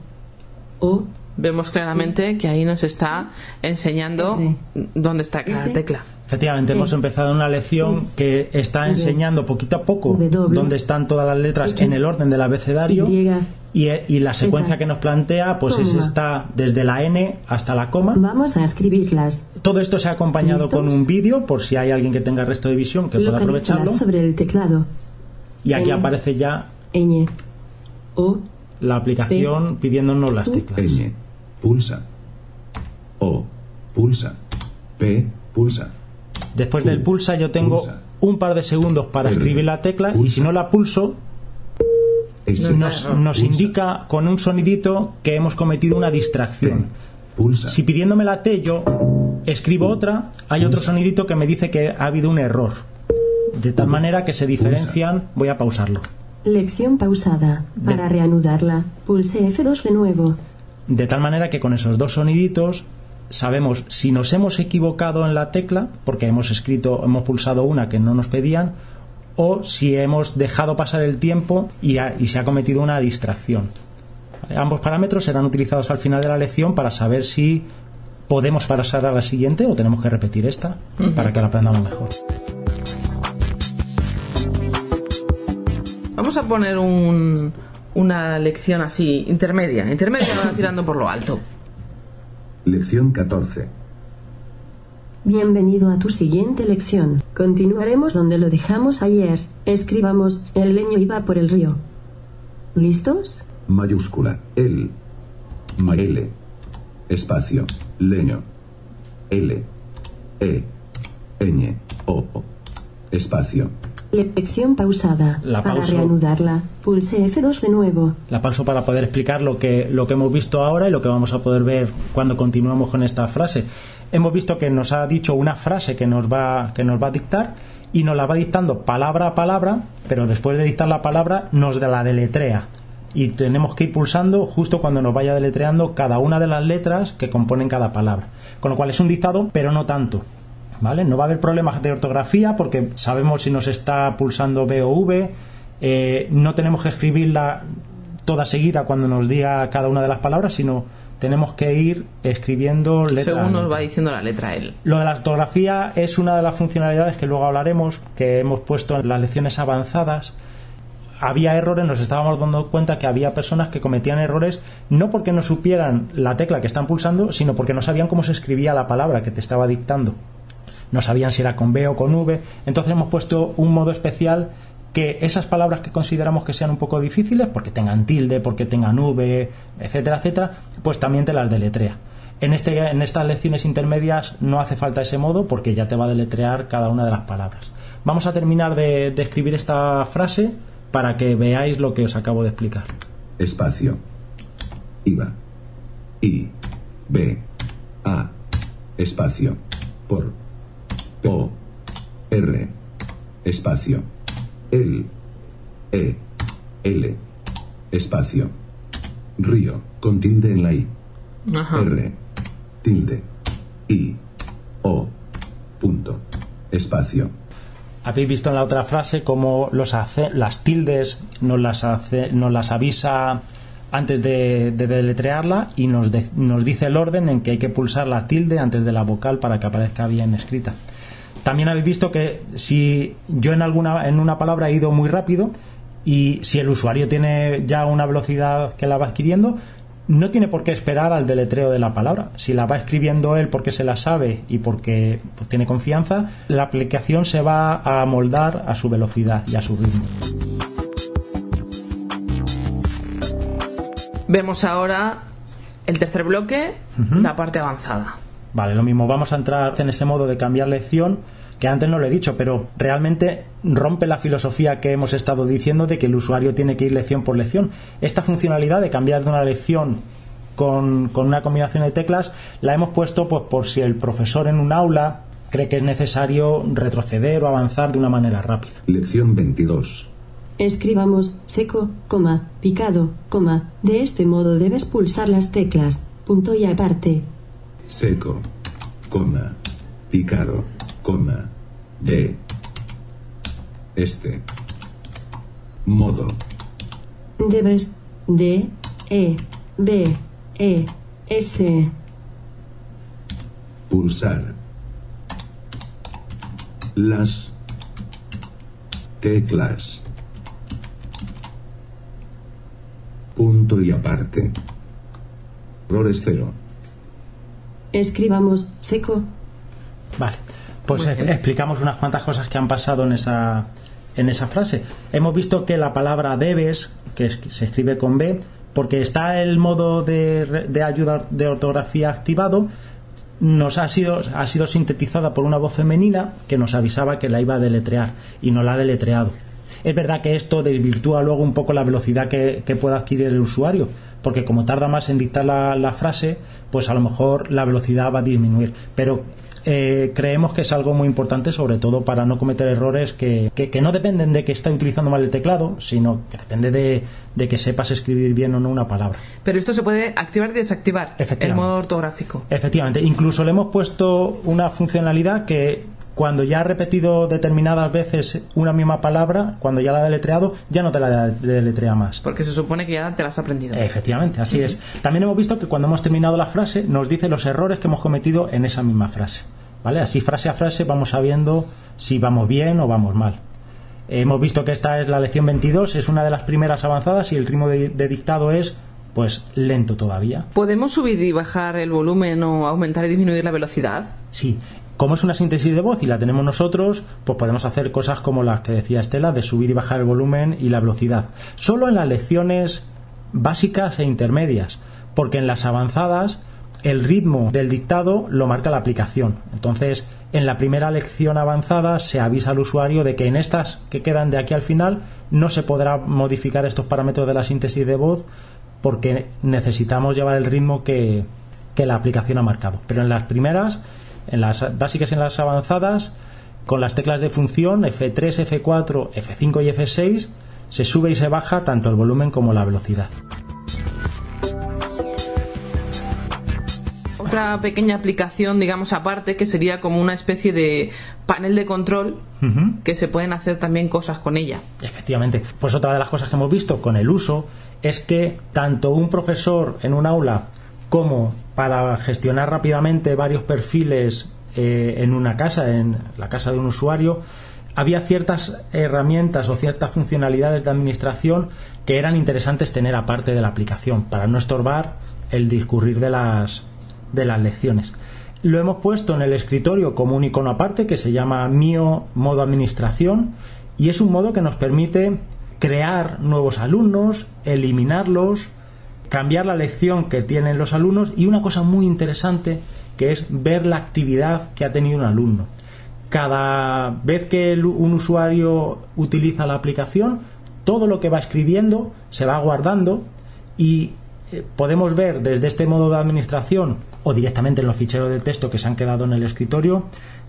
O. Vemos claramente que ahí nos está enseñando dónde está cada tecla. Efectivamente, hemos empezado una lección que está enseñando poquito a poco dónde están todas las letras en el orden del abecedario y, la secuencia que nos plantea pues es está desde la N hasta la coma. Vamos a escribirlas. Todo esto se ha acompañado con un vídeo por si hay alguien que tenga resto de visión que pueda aprovecharlo. sobre el teclado. Y aquí aparece ya la aplicación pidiéndonos las teclas. Pulsa. O, pulsa. P, pulsa. Después del pulsa yo tengo un par de segundos para escribir la tecla y si no la pulso nos, nos indica con un sonidito que hemos cometido una distracción. Si pidiéndome la T yo escribo otra, hay otro sonidito que me dice que ha habido un error. De tal manera que se diferencian, voy a pausarlo. Lección pausada. Para reanudarla, pulse F2 de nuevo. De tal manera que con esos dos soniditos sabemos si nos hemos equivocado en la tecla, porque hemos escrito, hemos pulsado una que no nos pedían, o si hemos dejado pasar el tiempo y, ha- y se ha cometido una distracción. ¿Vale? Ambos parámetros serán utilizados al final de la lección para saber si podemos pasar a la siguiente o tenemos que repetir esta para que la aprendamos mejor. Vamos a poner un- una lección así, intermedia. Intermedia tirando por lo alto. Lección 14. Bienvenido a tu siguiente lección. Continuaremos donde lo dejamos ayer. Escribamos, el leño iba por el río. ¿Listos? Mayúscula. El. Ma L. Espacio. Leño. L. E. Ñ. O. O. Espacio. Lección pausada. La Para pauso. reanudarla, pulse F2 de nuevo. La pauso para poder explicar lo que, lo que hemos visto ahora y lo que vamos a poder ver cuando continuemos con esta frase. Hemos visto que nos ha dicho una frase que nos va, que nos va a dictar y nos la va dictando palabra a palabra, pero después de dictar la palabra nos la deletrea. Y tenemos que ir pulsando justo cuando nos vaya deletreando cada una de las letras que componen cada palabra. Con lo cual es un dictado, pero no tanto. ¿Vale? No va a haber problemas de ortografía porque sabemos si nos está pulsando B o V. Eh, no tenemos que escribirla toda seguida cuando nos diga cada una de las palabras, sino tenemos que ir escribiendo letra a Según nos va diciendo la letra él. Lo de la ortografía es una de las funcionalidades que luego hablaremos, que hemos puesto en las lecciones avanzadas. Había errores, nos estábamos dando cuenta que había personas que cometían errores no porque no supieran la tecla que están pulsando, sino porque no sabían cómo se escribía la palabra que te estaba dictando. No sabían si era con B o con V. Entonces hemos puesto un modo especial que esas palabras que consideramos que sean un poco difíciles, porque tengan tilde, porque tengan V, etcétera, etcétera, pues también te las deletrea. En, este, en estas lecciones intermedias no hace falta ese modo porque ya te va a deletrear cada una de las palabras. Vamos a terminar de, escribir esta frase para que veáis lo que os acabo de explicar. Espacio. IVA. I. B. A. Espacio. Por. O. R. Espacio. El. E. L. Espacio. Río. Con tilde en la I. Ajá. R. Tilde. I. O. Punto. Espacio. Habéis visto en la otra frase cómo los hace, las tildes nos las, hace, nos las avisa antes de, de deletrearla y nos, de- nos dice el orden en que hay que pulsar la tilde antes de la vocal para que aparezca bien escrita. También habéis visto que si yo en alguna en una palabra he ido muy rápido y si el usuario tiene ya una velocidad que la va adquiriendo, no tiene por qué esperar al deletreo de la palabra. Si la va escribiendo él porque se la sabe y porque pues, tiene confianza, la aplicación se va a moldar a su velocidad y a su ritmo. Vemos ahora el tercer bloque, la parte avanzada. Vale, lo mismo, vamos a entrar en ese modo de cambiar lección que antes no lo he dicho, pero realmente rompe la filosofía que hemos estado diciendo de que el usuario tiene que ir lección por lección. Esta funcionalidad de cambiar de una lección con, con una combinación de teclas la hemos puesto pues, por si el profesor en un aula cree que es necesario retroceder o avanzar de una manera rápida. Lección 22. Escribamos seco, coma, picado, coma. De este modo debes pulsar las teclas, punto y aparte. Seco. Coma. Picado. Coma. De. Este. Modo. Debes D, E, B, E, S. Pulsar. Las. Teclas. Punto y aparte. Errores cero. Escribamos seco, Vale, pues eh, explicamos unas cuantas cosas que han pasado en esa, en esa frase. Hemos visto que la palabra debes, que es- que se escribe con B, porque está el modo de, re- de ayuda de ortografía activado, nos ha sido, ha sido sintetizada por una voz femenina que nos avisaba que la iba a deletrear y no la ha deletreado. Es verdad que esto desvirtúa luego un poco la velocidad que, que pueda adquirir el usuario, porque como tarda más en dictar la, la frase, pues a lo mejor la velocidad va a disminuir. Pero eh, creemos que es algo muy importante, sobre todo para no cometer errores que, que, que no dependen de que esté utilizando mal el teclado, sino que depende de, de, que sepas escribir bien o no una palabra. Pero esto se puede activar y desactivar, el modo ortográfico. Efectivamente, incluso le hemos puesto una funcionalidad que cuando ya ha repetido determinadas veces una misma palabra, cuando ya la ha deletreado, ya no te la deletrea más. Porque se supone que ya te la has aprendido. Efectivamente, así uh -huh. es. También hemos visto que cuando hemos terminado la frase nos dice los errores que hemos cometido en esa misma frase. ¿Vale? Así frase a frase vamos sabiendo si vamos bien o vamos mal. Hemos visto que esta es la lección 22, es una de las primeras avanzadas y el ritmo de, de dictado es pues lento todavía. ¿Podemos subir y bajar el volumen o aumentar y disminuir la velocidad? Sí, como es una síntesis de voz y la tenemos nosotros, pues podemos hacer cosas como las que decía Estela, de subir y bajar el volumen y la velocidad. Solo en las lecciones básicas e intermedias, porque en las avanzadas el ritmo del dictado lo marca la aplicación. Entonces, en la primera lección avanzada se avisa al usuario de que en estas que quedan de aquí al final no se podrá modificar estos parámetros de la síntesis de voz porque necesitamos llevar el ritmo que, que la aplicación ha marcado. Pero en las primeras en las básicas y en las avanzadas, con las teclas de función F3, F4, F5 y F6, se sube y se baja tanto el volumen como la velocidad. Otra pequeña aplicación, digamos, aparte, que sería como una especie de panel de control uh -huh. que se pueden hacer también cosas con ella. Efectivamente. Pues otra de las cosas que hemos visto con el uso es que tanto un profesor en un aula como para gestionar rápidamente varios perfiles eh, en una casa, en la casa de un usuario, había ciertas herramientas o ciertas funcionalidades de administración que eran interesantes tener aparte de la aplicación para no estorbar el discurrir de las, de las lecciones. Lo hemos puesto en el escritorio como un icono aparte que se llama Mío Modo Administración y es un modo que nos permite crear nuevos alumnos, eliminarlos, cambiar la lección que tienen los alumnos y una cosa muy interesante que es ver la actividad que ha tenido un alumno. Cada vez que un usuario utiliza la aplicación, todo lo que va escribiendo se va guardando y podemos ver desde este modo de administración o directamente en los ficheros de texto que se han quedado en el escritorio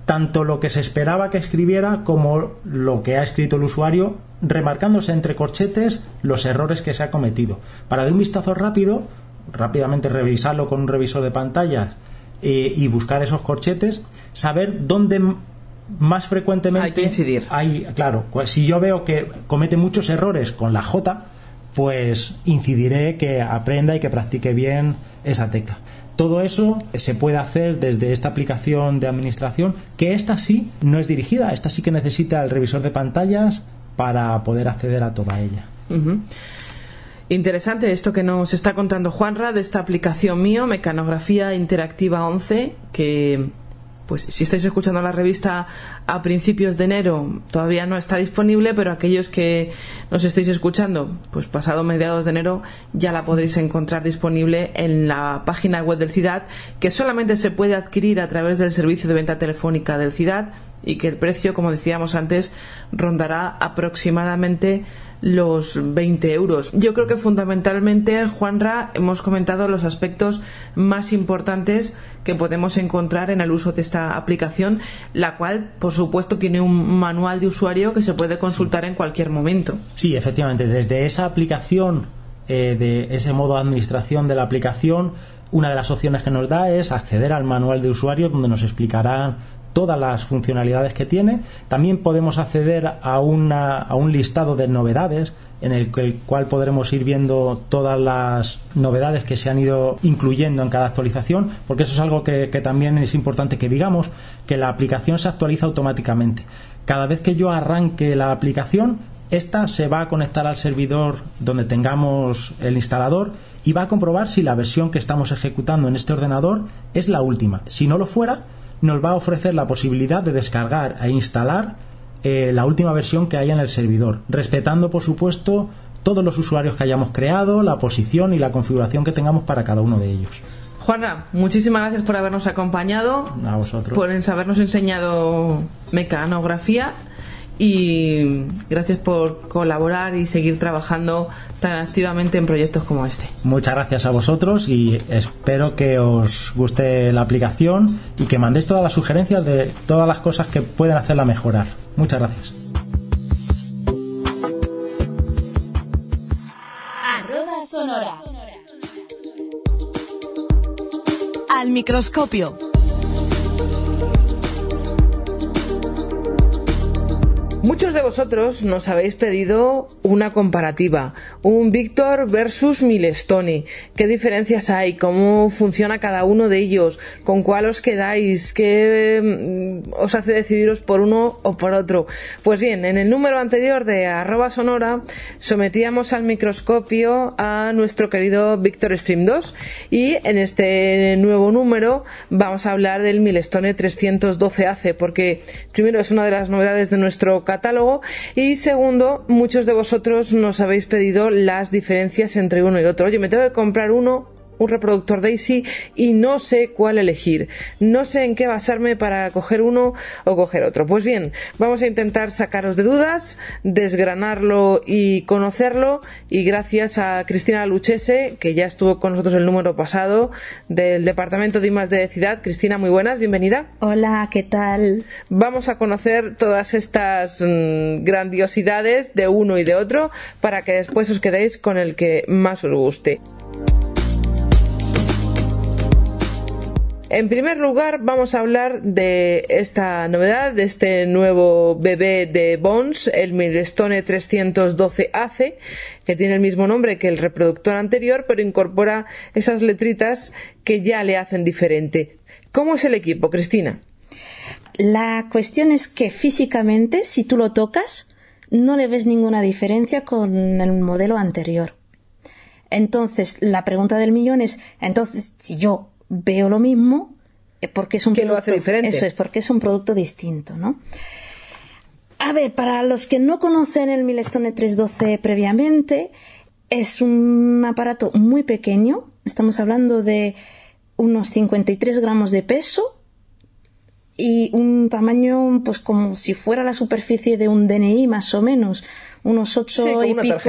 tanto lo que se esperaba que escribiera como lo que ha escrito el usuario, remarcándose entre corchetes los errores que se ha cometido. Para de un vistazo rápido, rápidamente revisarlo con un revisor de pantallas eh, y buscar esos corchetes, saber dónde más frecuentemente hay que incidir. Hay, claro, pues si yo veo que comete muchos errores con la J, pues incidiré que aprenda y que practique bien esa tecla. Todo eso se puede hacer desde esta aplicación de administración, que esta sí no es dirigida, esta sí que necesita el revisor de pantallas para poder acceder a toda ella. Interesante esto que nos está contando Juanra de esta aplicación mío, Mecanografía Interactiva 11, que pues si estáis escuchando la revista a principios de enero todavía no está disponible, pero aquellos que nos estéis escuchando, pues pasado mediados de enero ya la podréis encontrar disponible en la página web del CIDAD, que solamente se puede adquirir a través del servicio de venta telefónica del CIDAD y que el precio, como decíamos antes, rondará aproximadamente los 20 euros. Yo creo que fundamentalmente, Juanra, hemos comentado los aspectos más importantes que podemos encontrar en el uso de esta aplicación, la cual, por supuesto, tiene un manual de usuario que se puede consultar en cualquier momento. Sí, efectivamente, desde esa aplicación, eh, de ese modo de administración de la aplicación, una de las opciones que nos da es acceder al manual de usuario donde nos explicarán todas las funcionalidades que tiene. También podemos acceder a, una, a un listado de novedades en el, el, cual podremos ir viendo todas las novedades que se han ido incluyendo en cada actualización, porque eso es algo que, que también es importante que digamos, que la aplicación se actualiza automáticamente. Cada vez que yo arranque la aplicación, esta se va a conectar al servidor donde tengamos el instalador y va a comprobar si la versión que estamos ejecutando en este ordenador es la última. Si no lo fuera, nos va a ofrecer la posibilidad de descargar e instalar eh, la última versión que haya en el servidor, respetando por supuesto todos los usuarios que hayamos creado, la posición y la configuración que tengamos para cada uno de ellos. Juana, muchísimas gracias por habernos acompañado, a vosotros. por habernos enseñado mecanografía y gracias por colaborar y seguir trabajando tan activamente en proyectos como este. Muchas gracias a vosotros y espero que os guste la aplicación y que mandéis todas las sugerencias de todas las cosas que pueden hacerla mejorar. Muchas gracias. sonora. Al microscopio. Muchos de vosotros nos habéis pedido una comparativa, un Víctor versus Milestone. ¿Qué diferencias hay? ¿Cómo funciona cada uno de ellos? ¿Con cuál os quedáis? ¿Qué mm, os hace decidiros por uno o por otro? Pues bien, en el número anterior de arroba sonora sometíamos al microscopio a nuestro querido Víctor Stream 2 y en este nuevo número vamos a hablar del Milestone 312AC porque primero es una de las novedades de nuestro catálogo y segundo, muchos de vosotros nos habéis pedido las diferencias entre uno y otro. Oye, me tengo que comprar uno un reproductor Daisy y no sé cuál elegir. No sé en qué basarme para coger uno o coger otro. Pues bien, vamos a intentar sacaros de dudas, desgranarlo y conocerlo. Y gracias a Cristina Luchese, que ya estuvo con nosotros el número pasado del Departamento de Imas de Ciudad. Cristina, muy buenas, bienvenida. Hola, ¿qué tal? Vamos a conocer todas estas mm, grandiosidades de uno y de otro para que después os quedéis con el que más os guste. En primer lugar, vamos a hablar de esta novedad, de este nuevo bebé de Bones, el Milestone 312AC, que tiene el mismo nombre que el reproductor anterior, pero incorpora esas letritas que ya le hacen diferente. ¿Cómo es el equipo, Cristina? La cuestión es que físicamente, si tú lo tocas, no le ves ninguna diferencia con el modelo anterior. Entonces, la pregunta del millón es, entonces, si yo veo lo mismo eh, porque es un ¿Qué lo hace diferente? Eso es, porque es un producto distinto, ¿no? A ver, para los que no conocen el Milestone 312 previamente, es un aparato muy pequeño. Estamos hablando de unos 53 gramos de peso y un tamaño, pues como si fuera la superficie de un DNI más o menos, unos 8 y pico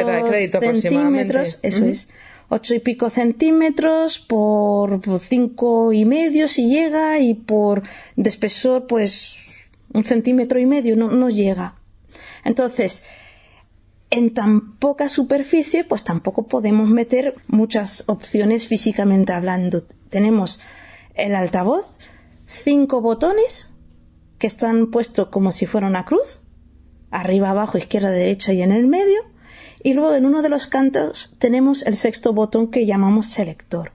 centímetros. Eso es 8 y pico centímetros por cinco y medio si llega y por de espesor pues un centímetro y medio no, no llega. Entonces, en tan poca superficie pues tampoco podemos meter muchas opciones físicamente hablando. Tenemos el altavoz, cinco botones que están puestos como si fuera una cruz, arriba, abajo, izquierda, derecha y en el medio y luego en uno de los cantos tenemos el sexto botón que llamamos selector.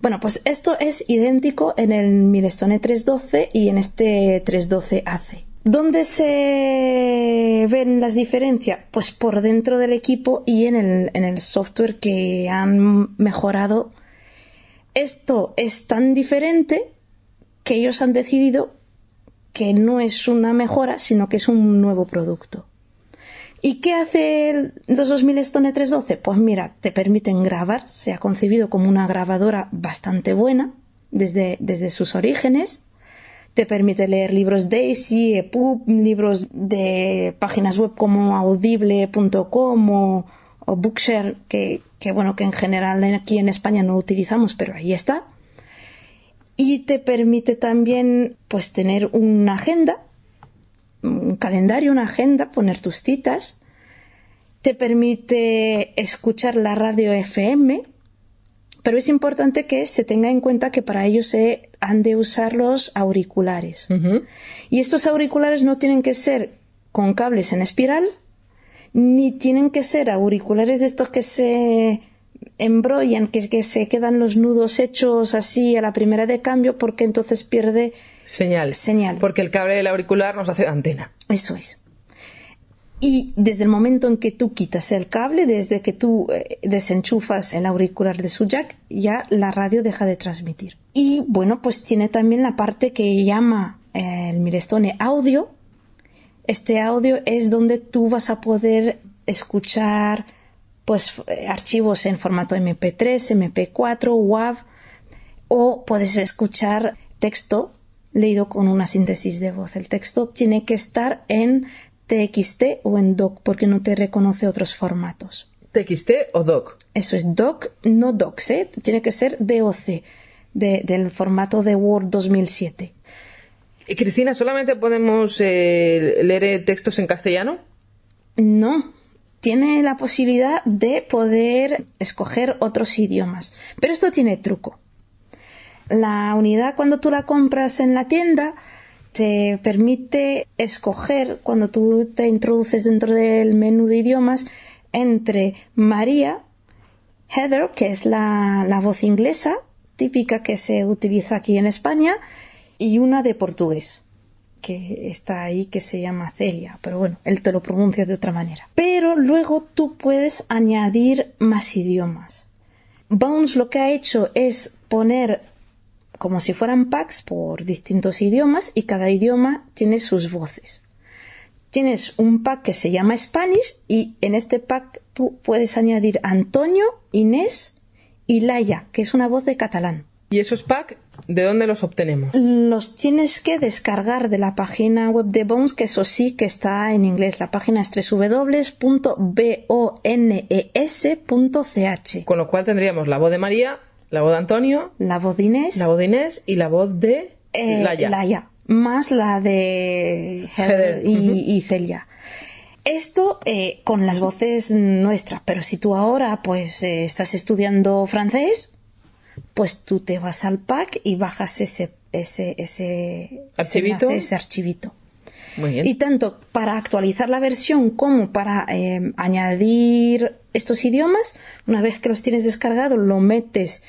Bueno, pues esto es idéntico en el Milestone 312 y en este 312AC. ¿Dónde se ven las diferencias? Pues por dentro del equipo y en el, en el software que han mejorado. Esto es tan diferente que ellos han decidido que no es una mejora, sino que es un nuevo producto. ¿Y qué hace los 2000 Stone 312? Pues mira, te permiten grabar, se ha concebido como una grabadora bastante buena desde, desde sus orígenes. Te permite leer libros Daisy, EPUB, libros de páginas web como audible.com o, o, Bookshare, que, que bueno, que en general aquí en España no utilizamos, pero ahí está. Y te permite también pues tener una agenda un calendario, una agenda, poner tus citas. Te permite escuchar la radio FM, pero es importante que se tenga en cuenta que para ello se han de usar los auriculares. Y estos auriculares no tienen que ser con cables en espiral, ni tienen que ser auriculares de estos que se embrollan, que, que se quedan los nudos hechos así a la primera de cambio, porque entonces pierde Señal. Señal. Porque el cable del auricular nos hace antena. Eso es. Y desde el momento en que tú quitas el cable, desde que tú eh, desenchufas el auricular de su jack, ya la radio deja de transmitir. Y bueno, pues tiene también la parte que llama eh, el Milestone audio. Este audio es donde tú vas a poder escuchar pues eh, archivos en formato MP3, MP4, WAV o puedes escuchar texto leído con una síntesis de voz. El texto tiene que estar en TXT o en DOC porque no te reconoce otros formatos. TXT o DOC. Eso es DOC, no DOCS, ¿eh? tiene que ser DOC, de- del formato de Word 2007. Y, Cristina, ¿solamente podemos eh, leer eh, textos en castellano? No, tiene la posibilidad de poder escoger otros idiomas. Pero esto tiene truco. La unidad cuando tú la compras en la tienda te permite escoger cuando tú te introduces dentro del menú de idiomas entre María, Heather, que es la, la voz inglesa típica que se utiliza aquí en España, y una de portugués que está ahí que se llama Celia, pero bueno, él te lo pronuncia de otra manera. Pero luego tú puedes añadir más idiomas. Bones lo que ha hecho es poner como si fueran packs por distintos idiomas y cada idioma tiene sus voces. Tienes un pack que se llama Spanish y en este pack tú puedes añadir Antonio, Inés y Laia, que es una voz de catalán. ¿Y esos packs, de dónde los obtenemos? Los tienes que descargar de la página web de Bones, que eso sí que está en inglés. La página es www.bones.ch. Con lo cual tendríamos la voz de María, la voz de Antonio, La voz de Inés, la voz de Inés y la voz de eh, Laia. Laia, más la de Heather Heather, y, Celia. Esto eh, con las voces nuestras, pero si tú ahora pues eh, estás estudiando francés, pues tú te vas al pack y bajas ese ese ese Archivito. ese, ese archivito. Muy bien. Y tanto para actualizar la versión como para eh, añadir estos idiomas, una vez que los tienes descargados, lo metes.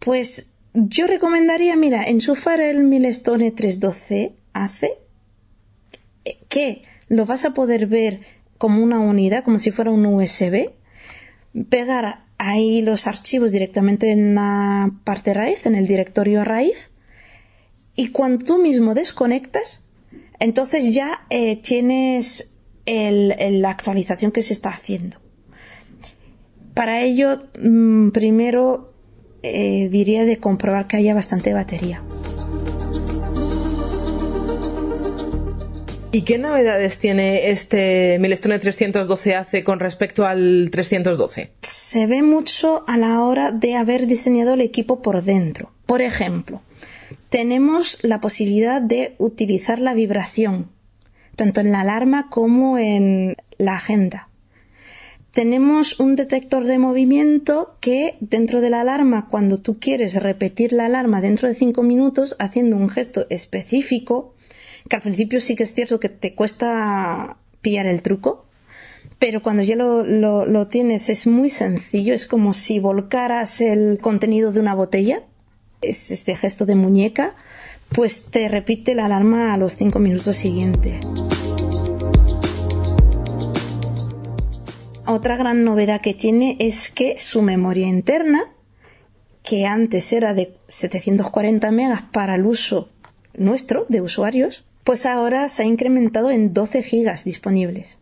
Pues yo recomendaría, mira, enchufar el Milestone 312 hace eh, que lo vas a poder ver como una unidad, como si fuera un USB, pegar ahí los archivos directamente en la parte raíz, en el directorio raíz, y cuando tú mismo desconectas, entonces ya eh, tienes la actualización que se está haciendo. Para ello, mm, primero eh, diría de comprobar que haya bastante batería. ¿Y qué novedades tiene este Milestone 312AC con respecto al 312? se ve mucho a la hora de haber diseñado el equipo por dentro. Por ejemplo, tenemos la posibilidad de utilizar la vibración, tanto en la alarma como en la agenda. Tenemos un detector de movimiento que dentro de la alarma, cuando tú quieres repetir la alarma dentro de cinco minutos haciendo un gesto específico, que al principio sí que es cierto que te cuesta pillar el truco, pero cuando ya lo, lo- tienes es muy sencillo, es como si volcaras el contenido de una botella, es este gesto de muñeca, pues te repite la alarma a los cinco minutos siguientes. Otra gran novedad que tiene es que su memoria interna, que antes era de 740 megas para el uso nuestro, de usuarios, pues ahora se ha incrementado en 12 gigas disponibles.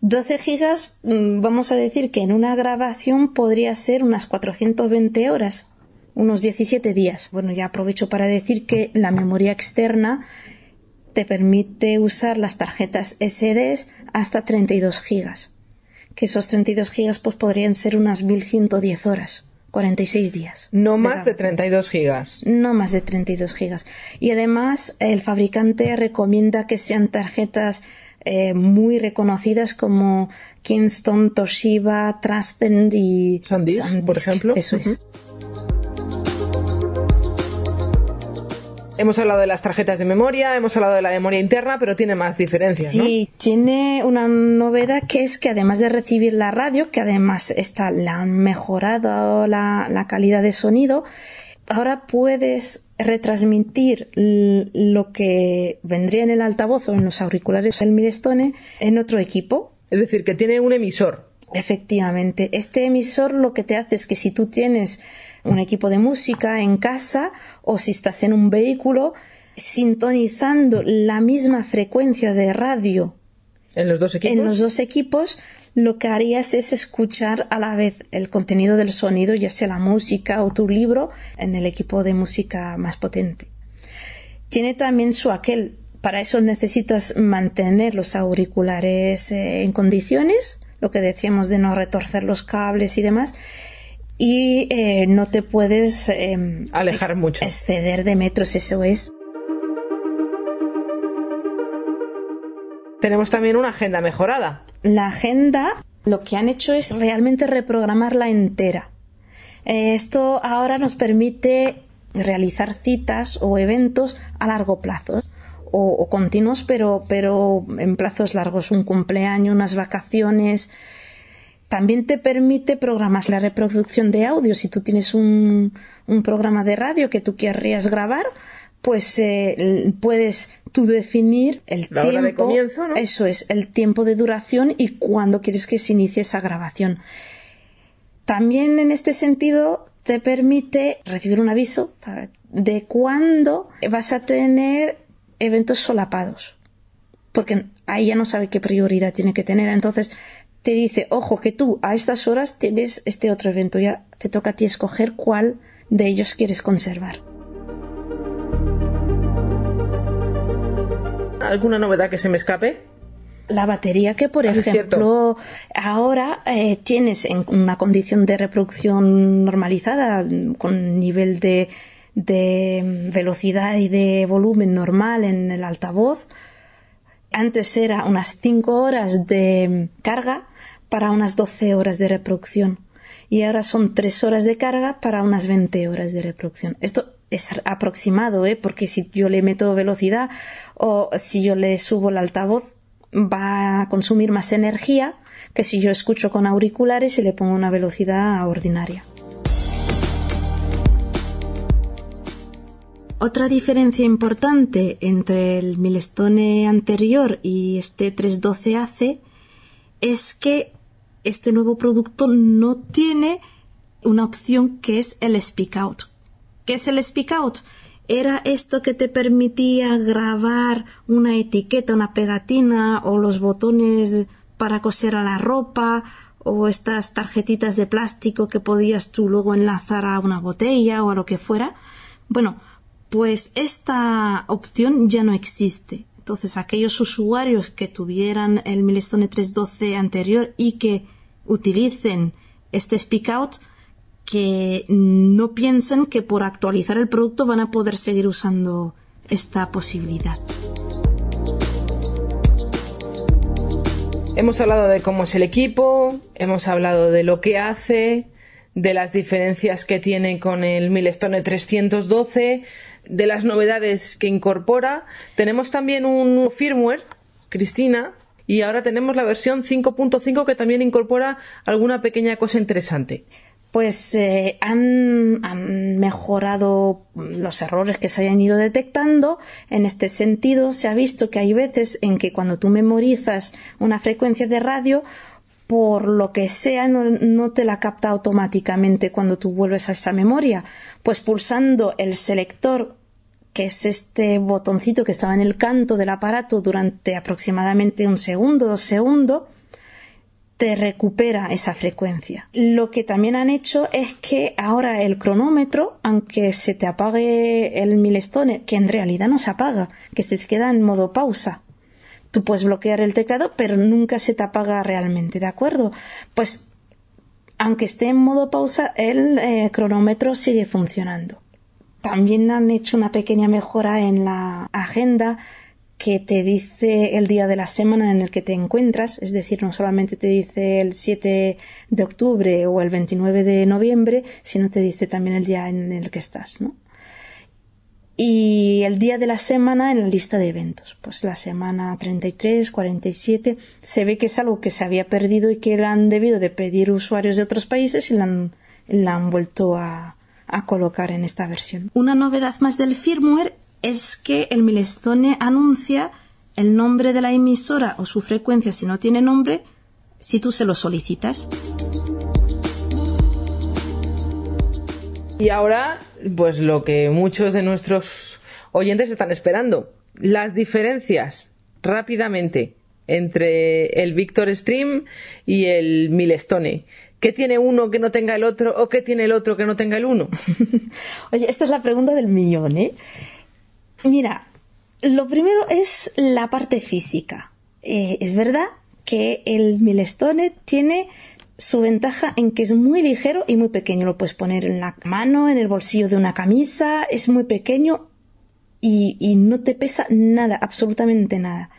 12 gigas, mm, vamos a decir que en una grabación podría ser unas 420 horas, unos 17 días. Bueno, ya aprovecho para decir que la memoria externa te permite usar las tarjetas SD hasta 32 gigas. Que esos 32 gigas pues podrían ser unas 1110 horas, 46 días. No más de grabación. 32 gigas. No más de 32 gigas. Y además, el fabricante recomienda que sean tarjetas eh, muy reconocidas como Kingston, Toshiba, Trustend y SanDisk, por ejemplo. Eso es. Hemos hablado de las tarjetas de memoria, hemos hablado de la memoria interna, pero tiene más diferencias, ¿no? Sí, tiene una novedad que es que además de recibir la radio, que además está, le han mejorado la, la calidad de sonido, ahora puedes retransmitir lo que vendría en el altavoz o en los auriculares del Milestone en otro equipo. Es decir, que tiene un emisor. Efectivamente, este emisor lo que te hace es que si tú tienes un equipo de música en casa o si estás en un vehículo, sintonizando la misma frecuencia de radio En los dos equipos. en los dos equipos, lo que harías es escuchar a la vez el contenido del sonido, ya sea la música o tu libro, en el equipo de música más potente. Tiene también su aquel para eso necesitas mantener los auriculares eh, en condiciones, lo que decíamos de no retorcer los cables y demás, y eh, no te puedes em, alejar mucho, exceder de metros, eso es. Tenemos también una agenda mejorada. La agenda lo que han hecho es realmente reprogramarla entera. Eh, esto ahora nos permite realizar citas o eventos a largo plazo o, continuos, pero, pero en plazos largos, un cumpleaños, unas vacaciones. También te permite programar la reproducción de audio. Si tú tienes un, un programa de radio que tú querrías grabar, pues eh, puedes tú definir el tiempo. de comienzo, ¿no? Eso es, el tiempo de duración y cuándo quieres que se inicie esa grabación. También en este sentido te permite recibir un aviso de cuándo vas a tener eventos solapados. Porque ahí ya no sabe qué prioridad tiene que tener. Entonces te dice, ojo, que tú a estas horas tienes este otro evento. Ya te toca a ti escoger cuál de ellos quieres conservar. ¿Alguna novedad que se me escape? la batería que, por ejemplo, ahora eh, tienes en una condición de reproducción normalizada, con nivel de, de velocidad y de volumen normal en el altavoz. Antes era unas 5 horas de carga para unas 12 horas de reproducción. Y ahora son 3 horas de carga para unas 20 horas de reproducción. Esto es aproximado, ¿eh? porque si yo le meto velocidad o si yo le subo el altavoz, va a consumir más energía que si yo escucho con auriculares y le pongo una velocidad ordinaria. Otra diferencia importante entre el Milestone anterior y este 312AC es que este nuevo producto no tiene una opción que es el speak out. ¿Qué es el speak out? era esto que te permitía grabar una etiqueta, una pegatina o los botones para coser a la ropa o estas tarjetitas de plástico que podías tú luego enlazar a una botella o a lo que fuera. Bueno, pues esta opción ya no existe. Entonces, aquellos usuarios que tuvieran el Milestone 312 anterior y que utilicen este speak out que no piensen que por actualizar el producto van a poder seguir usando esta posibilidad. Hemos hablado de cómo es el equipo, hemos hablado de lo que hace, de las diferencias que tiene con el Milestone 312, de las novedades que incorpora. Tenemos también un firmware, Cristina, y ahora tenemos la versión 5.5 que también incorpora alguna pequeña cosa interesante pues eh, han, mejorado los errores que se hayan ido detectando. En este sentido, se ha visto que hay veces en que cuando tú memorizas una frecuencia de radio, por lo que sea, no, no, te la capta automáticamente cuando tú vuelves a esa memoria. Pues pulsando el selector, que es este botoncito que estaba en el canto del aparato durante aproximadamente un segundo, dos segundos, te recupera esa frecuencia. Lo que también han hecho es que ahora el cronómetro, aunque se te apague el milestone, que en realidad no se apaga, que se queda en modo pausa. Tú puedes bloquear el teclado, pero nunca se te apaga realmente, ¿de acuerdo? Pues aunque esté en modo pausa, el eh, cronómetro sigue funcionando. También han hecho una pequeña mejora en la agenda que te dice el día de la semana en el que te encuentras, es decir, no solamente te dice el 7 de octubre o el 29 de noviembre, sino te dice también el día en el que estás, ¿no? Y el día de la semana en la lista de eventos, pues la semana 33, 47, se ve que es algo que se había perdido y que la han debido de pedir usuarios de otros países y la han vuelto a, a colocar en esta versión. Una novedad más del firmware es que el Milestone anuncia el nombre de la emisora o su frecuencia si no tiene nombre si tú se lo solicitas. Y ahora, pues lo que muchos de nuestros oyentes están esperando, las diferencias rápidamente entre el Victor Stream y el Milestone. ¿Qué tiene uno que no tenga el otro o qué tiene el otro que no tenga el uno? Oye, esta es la pregunta del millón, ¿eh? Mira, Lo primero es la parte física. Eh, es verdad que el Milestone tiene su ventaja en que es muy ligero y muy pequeño. Lo puedes poner en la mano, en el bolsillo de una camisa, es muy pequeño y, y no te pesa nada, absolutamente nada.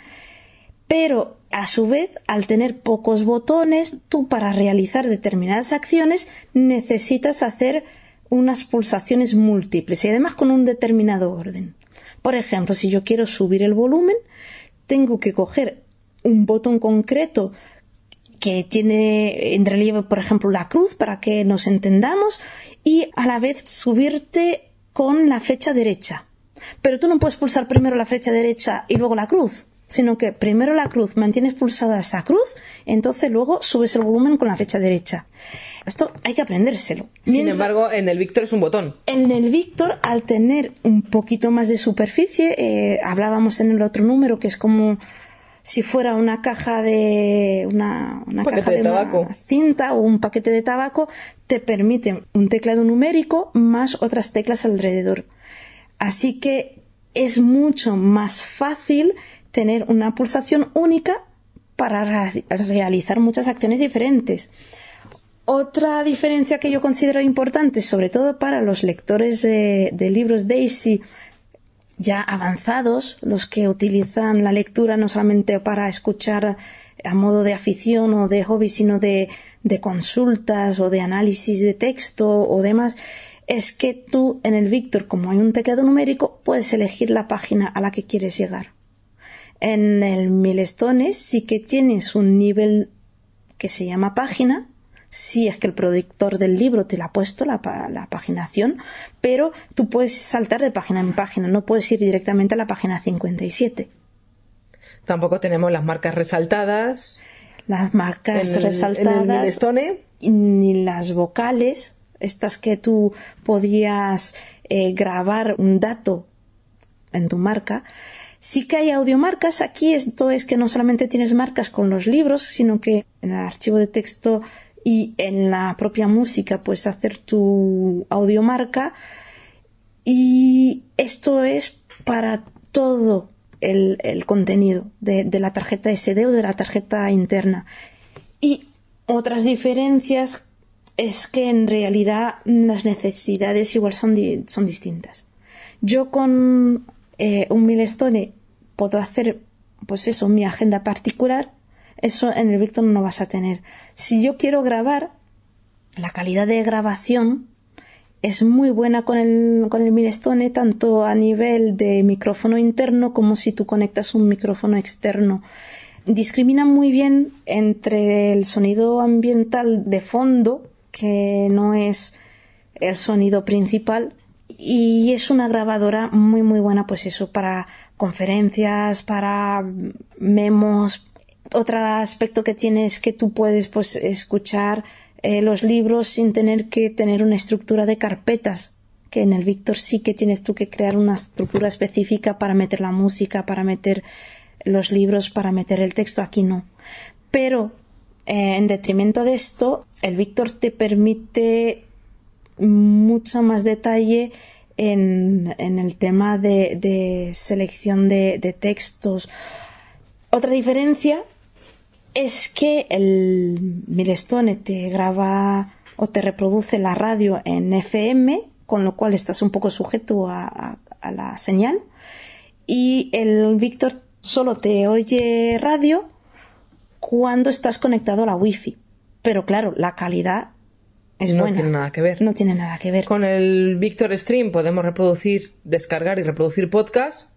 Pero a su vez, al tener pocos botones, tú para realizar determinadas acciones necesitas hacer unas pulsaciones múltiples y además con un determinado orden. Por ejemplo, si yo quiero subir el volumen, tengo que coger un botón concreto que tiene en relieve, por ejemplo, la cruz para que nos entendamos y a la vez subirte con la flecha derecha. Pero tú no puedes pulsar primero la flecha derecha y luego la cruz, sino que primero la cruz, mantienes pulsada esa cruz, entonces luego subes el volumen con la flecha derecha. Esto hay que aprendérselo. Sin embargo, en el Víctor es un botón. En el Víctor, al tener un poquito más de superficie, eh, hablábamos en el otro número que es como si fuera una caja de una, caja de, tabaco. cinta o un paquete de tabaco, te permite un teclado numérico más otras teclas alrededor. Así que es mucho más fácil tener una pulsación única para realizar muchas acciones diferentes. Otra diferencia que yo considero importante, sobre todo para los lectores de, libros Daisy ya avanzados, los que utilizan la lectura no solamente para escuchar a modo de afición o de hobby, sino de, de consultas o de análisis de texto o demás, es que tú en el Victor, como hay un teclado numérico, puedes elegir la página a la que quieres llegar. En el Milestone sí que tienes un nivel que se llama página, si es que el productor del libro te la ha puesto, la, la, paginación, pero tú puedes saltar de página en página, no puedes ir directamente a la página 57. Tampoco tenemos las marcas resaltadas. Las marcas resaltadas. Ni las vocales, estas que tú podías eh, grabar un dato en tu marca. Sí que hay audiomarcas. Aquí esto es que no solamente tienes marcas con los libros, sino que en el archivo de texto y en la propia música puedes hacer tu audiomarca y esto es para todo el, contenido de, la tarjeta SD o de la tarjeta interna. Y otras diferencias es que en realidad las necesidades igual son, son distintas. Yo con eh, un milestone puedo hacer pues eso, mi agenda particular eso en el Victor no vas a tener. Si yo quiero grabar, la calidad de grabación es muy buena con el, con el Milestone, tanto a nivel de micrófono interno como si tú conectas un micrófono externo. Discrimina muy bien entre el sonido ambiental de fondo, que no es el sonido principal, y es una grabadora muy muy buena pues eso para conferencias, para memos, otro aspecto que tiene es que tú puedes pues escuchar eh, los libros sin tener que tener una estructura de carpetas que en el Víctor sí que tienes tú que crear una estructura específica para meter la música, para meter los libros, para meter el texto, aquí no. Pero eh, en detrimento de esto, el Víctor te permite mucho más detalle en, el tema de, selección de, de, textos. Otra diferencia es que el Milestone te graba o te reproduce la radio en FM, con lo cual estás un poco sujeto a, la señal. Y el Victor solo te oye radio cuando estás conectado a la Wi-Fi. Pero claro, la calidad es no buena. No tiene nada que ver. No tiene nada que ver. Con el Victor Stream podemos reproducir, descargar y reproducir podcast.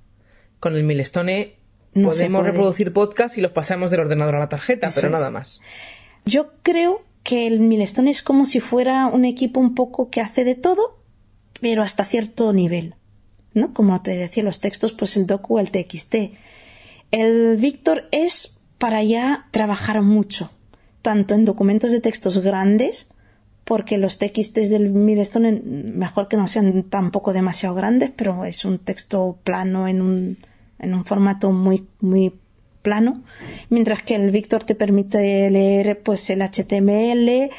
Con el Milestone Podemos reproducir podcast y los pasamos del ordenador a la tarjeta, pero nada más. Yo creo que el Milestone es como si fuera un equipo un poco que hace de todo, pero hasta cierto nivel. ¿no? Como te decía, los textos, pues el docu, el TXT. El Víctor es para ya trabajar mucho, tanto en documentos de textos grandes, porque los TXT del Milestone mejor que no sean tampoco demasiado grandes, pero es un texto plano en un en un formato muy, muy plano, mientras que el Victor te permite leer pues el HTML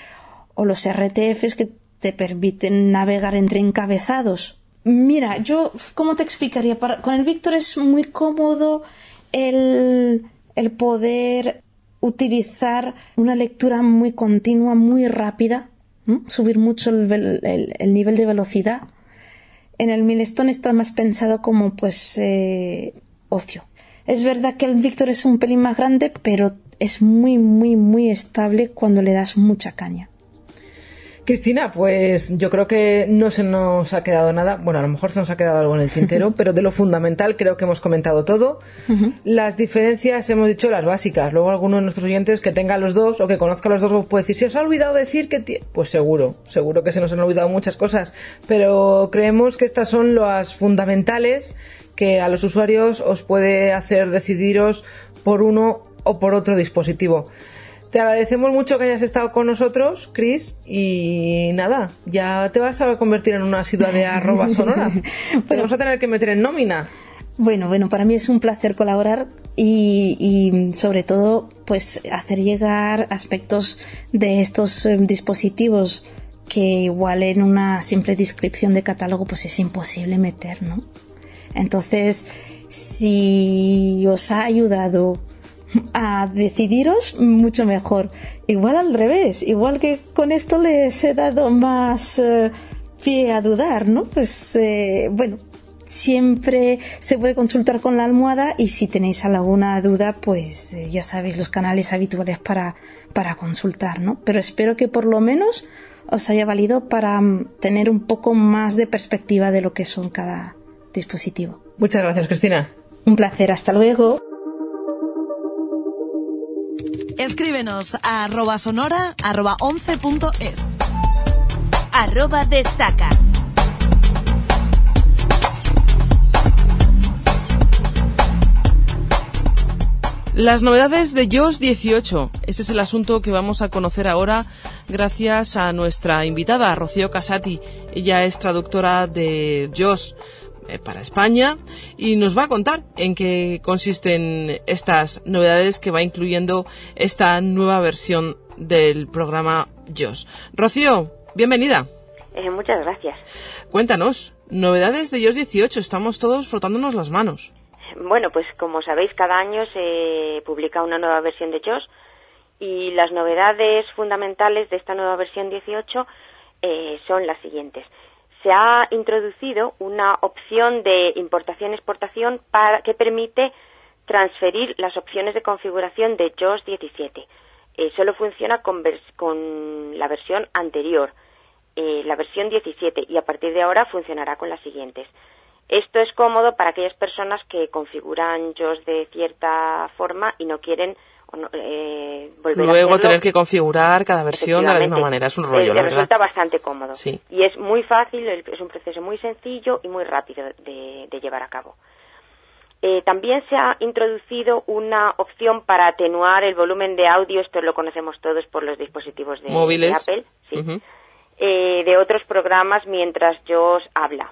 o los RTFs que te permiten navegar entre encabezados Mira, yo, ¿cómo te explicaría? con el Víctor es muy cómodo el, el poder utilizar una lectura muy continua, muy rápida, subir mucho el, el, nivel de velocidad. En el Milestone está más pensado como pues eh, ocio. Es verdad que el Víctor es un pelín más grande, pero es muy, muy, muy estable cuando le das mucha caña. Cristina, pues yo creo que no se nos ha quedado nada. Bueno, a lo mejor se nos ha quedado algo en el tintero, pero de lo fundamental creo que hemos comentado todo. Las diferencias hemos dicho las básicas. Luego alguno de nuestros oyentes que tenga los dos o que conozca los dos puede decir, ¿se os ha olvidado decir que... Pues seguro, seguro que se nos han olvidado muchas cosas. Pero creemos que estas son las fundamentales que a los usuarios os puede hacer decidiros por uno o por otro dispositivo. Te agradecemos mucho que hayas estado con nosotros, Chris, y nada, ya te vas a convertir en una ciudad de arroba sonora. Te vamos a tener que meter en nómina. Bueno, bueno, para mí es un placer colaborar y, y, sobre todo, pues hacer llegar aspectos de estos eh, dispositivos que igual en una simple descripción de catálogo pues es imposible meter, ¿no? Entonces, si os ha ayudado a decidiros mucho mejor. Igual al revés, igual que con esto les he dado más eh, pie a dudar, ¿no? Pues eh, bueno, siempre se puede consultar con la almohada y si tenéis alguna duda, pues eh, ya sabéis los canales habituales para, para consultar, ¿no? Pero espero que por lo menos os haya valido para mm, tener un poco más de perspectiva de lo que son cada dispositivo. Muchas gracias, Cristina. Un placer, hasta luego. Escríbenos a arroba sonora arroba 11.es. Arroba destaca. Las novedades de JOS 18. Ese es el asunto que vamos a conocer ahora gracias a nuestra invitada, Rocío Casati. Ella es traductora de JOS. Eh, para España y nos va a contar en qué consisten estas novedades que va incluyendo esta nueva versión del programa JOS. Rocío, bienvenida. Eh, muchas gracias. Cuéntanos, novedades de JOS 18, estamos todos frotándonos las manos. Bueno, pues como sabéis, cada año se publica una nueva versión de JOS y las novedades fundamentales de esta nueva versión 18 eh, son las siguientes se ha introducido una opción de importación-exportación que permite transferir las opciones de configuración de JOS 17. Eh, solo funciona con, la versión anterior, eh, la versión 17, y a partir de ahora funcionará con las siguientes. Esto es cómodo para aquellas personas que configuran JOS de cierta forma y no quieren eh, Luego tener que configurar cada versión de la misma manera, es un rollo, la resulta bastante cómodo. Y es muy fácil, es un proceso muy sencillo y muy rápido de, llevar a cabo. Eh, también se ha introducido una opción para atenuar el volumen de audio, esto lo conocemos todos por los dispositivos de, Apple, eh, de otros programas mientras yo os habla.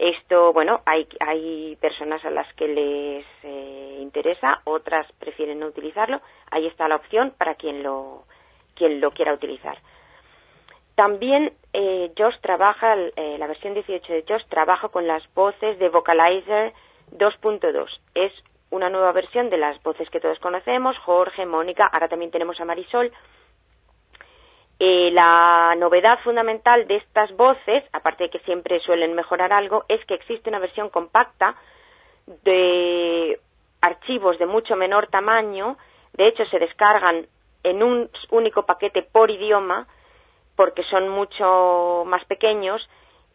Esto, bueno, hay, hay personas a las que les eh, interesa, otras prefieren no utilizarlo. Ahí está la opción para quien lo, quien lo quiera utilizar. También eh, JOS trabaja, eh, la versión 18 de JOS trabaja con las voces de Vocalizer 2.2. Es una nueva versión de las voces que todos conocemos, Jorge, Mónica, ahora también tenemos a Marisol, eh, la novedad fundamental de estas voces, aparte de que siempre suelen mejorar algo, es que existe una versión compacta de archivos de mucho menor tamaño. De hecho, se descargan en un único paquete por idioma porque son mucho más pequeños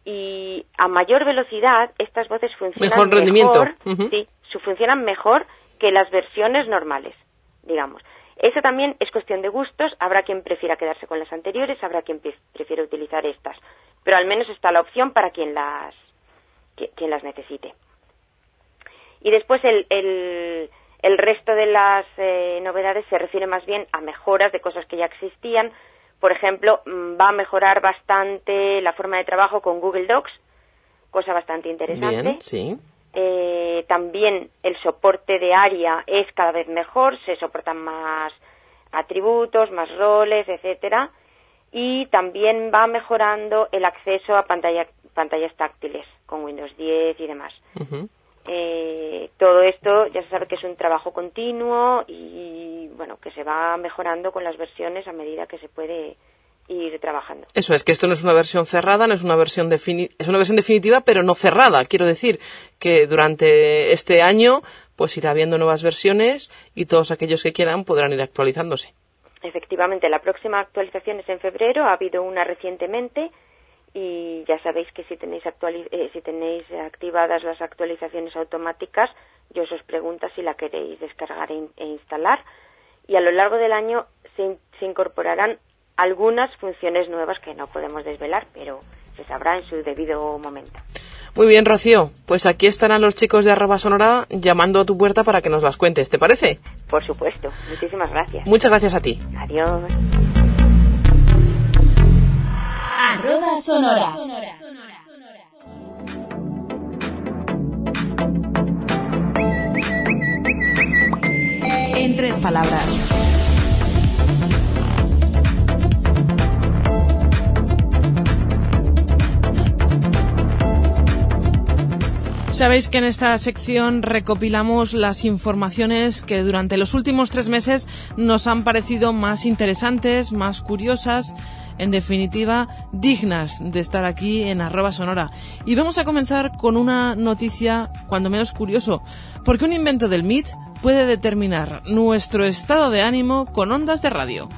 y a mayor velocidad estas voces funcionan mejor rendimiento. sí, funcionan mejor que las versiones normales, digamos. Eso también es cuestión de gustos, habrá quien prefiera quedarse con las anteriores, habrá quien prefiera utilizar estas, pero al menos está la opción para quien las, quien las necesite. Y después el, el, resto de las eh, novedades se refiere más bien a mejoras de cosas que ya existían. Por ejemplo, mm, va a mejorar bastante la forma de trabajo con Google Docs, cosa bastante interesante. Bien, sí. Eh, también el soporte de área es cada vez mejor, se soportan más atributos, más roles, etcétera, y también va mejorando el acceso a pantallas táctiles con Windows 10 y demás. Eh, todo esto ya se sabe que es un trabajo continuo y bueno que se va mejorando con las versiones a medida que se puede ir trabajando. Eso es que esto no es una versión cerrada, no es una versión es una versión definitiva, pero no cerrada. Quiero decir que durante este año pues irá habiendo nuevas versiones y todos aquellos que quieran podrán ir actualizándose. Efectivamente, la próxima actualización es en febrero, ha habido una recientemente y ya sabéis que si tenéis, eh, si tenéis activadas las actualizaciones automáticas, yo os pregunto si la queréis descargar e, e, instalar y a lo largo del año se, se incorporarán algunas funciones nuevas que no podemos desvelar, pero se sabrá en su debido momento. Muy bien, Rocío. Pues aquí estarán los chicos de Arroba Sonora llamando a tu puerta para que nos las cuentes. ¿Te parece? Por supuesto. Muchísimas gracias. Muchas gracias a ti. Adiós. Arroba Sonora. En tres palabras. Sabéis que en esta sección recopilamos las informaciones que durante los últimos tres meses nos han parecido más interesantes, más curiosas, en definitiva, dignas de estar aquí en arroba sonora. Y vamos a comenzar con una noticia, cuando menos curioso, porque un invento del MIT puede determinar nuestro estado de ánimo con ondas de radio.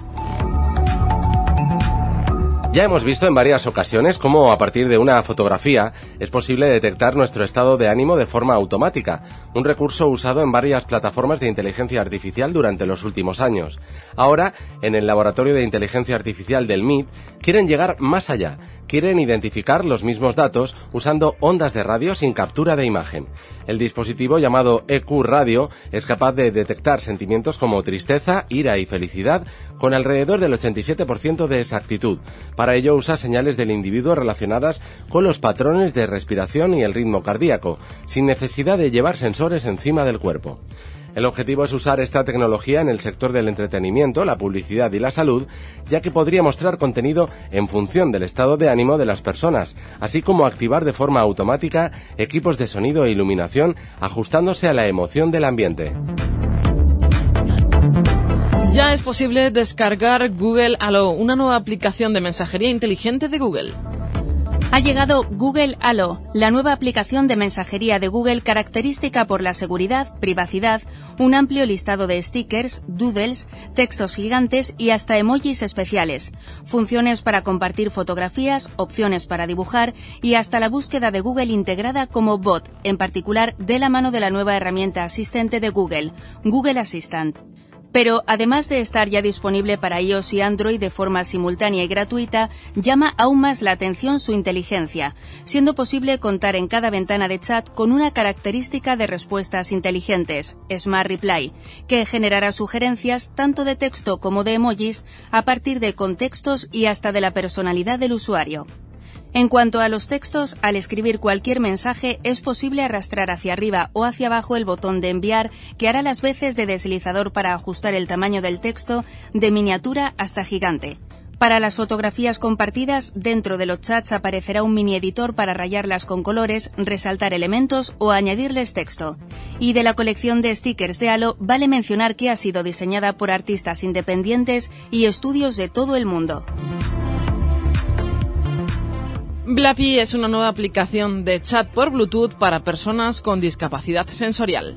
Ya hemos visto en varias ocasiones cómo a partir de una fotografía es posible detectar nuestro estado de ánimo de forma automática, un recurso usado en varias plataformas de inteligencia artificial durante los últimos años. Ahora, en el Laboratorio de Inteligencia Artificial del MIT, quieren llegar más allá, quieren identificar los mismos datos usando ondas de radio sin captura de imagen. El dispositivo llamado EQ Radio es capaz de detectar sentimientos como tristeza, ira y felicidad con alrededor del 87% de exactitud. Para ello usa señales del individuo relacionadas con los patrones de respiración y el ritmo cardíaco, sin necesidad de llevar sensores encima del cuerpo. El objetivo es usar esta tecnología en el sector del entretenimiento, la publicidad y la salud, ya que podría mostrar contenido en función del estado de ánimo de las personas, así como activar de forma automática equipos de sonido e iluminación ajustándose a la emoción del ambiente. Ya es posible descargar Google Allo, una nueva aplicación de mensajería inteligente de Google. Ha llegado Google Allo, la nueva aplicación de mensajería de Google característica por la seguridad, privacidad, un amplio listado de stickers, doodles, textos gigantes y hasta emojis especiales, funciones para compartir fotografías, opciones para dibujar y hasta la búsqueda de Google integrada como bot, en particular de la mano de la nueva herramienta asistente de Google, Google Assistant. Pero además de estar ya disponible para iOS y Android de forma simultánea y gratuita, llama aún más la atención su inteligencia, siendo posible contar en cada ventana de chat con una característica de respuestas inteligentes, Smart Reply, que generará sugerencias tanto de texto como de emojis a partir de contextos y hasta de la personalidad del usuario. En cuanto a los textos, al escribir cualquier mensaje es posible arrastrar hacia arriba o hacia abajo el botón de enviar que hará las veces de deslizador para ajustar el tamaño del texto de miniatura hasta gigante. Para las fotografías compartidas, dentro de los chats aparecerá un mini editor para rayarlas con colores, resaltar elementos o añadirles texto. Y de la colección de stickers de Halo vale mencionar que ha sido diseñada por artistas independientes y estudios de todo el mundo. Blappy es una nueva aplicación de chat por Bluetooth para personas con discapacidad sensorial.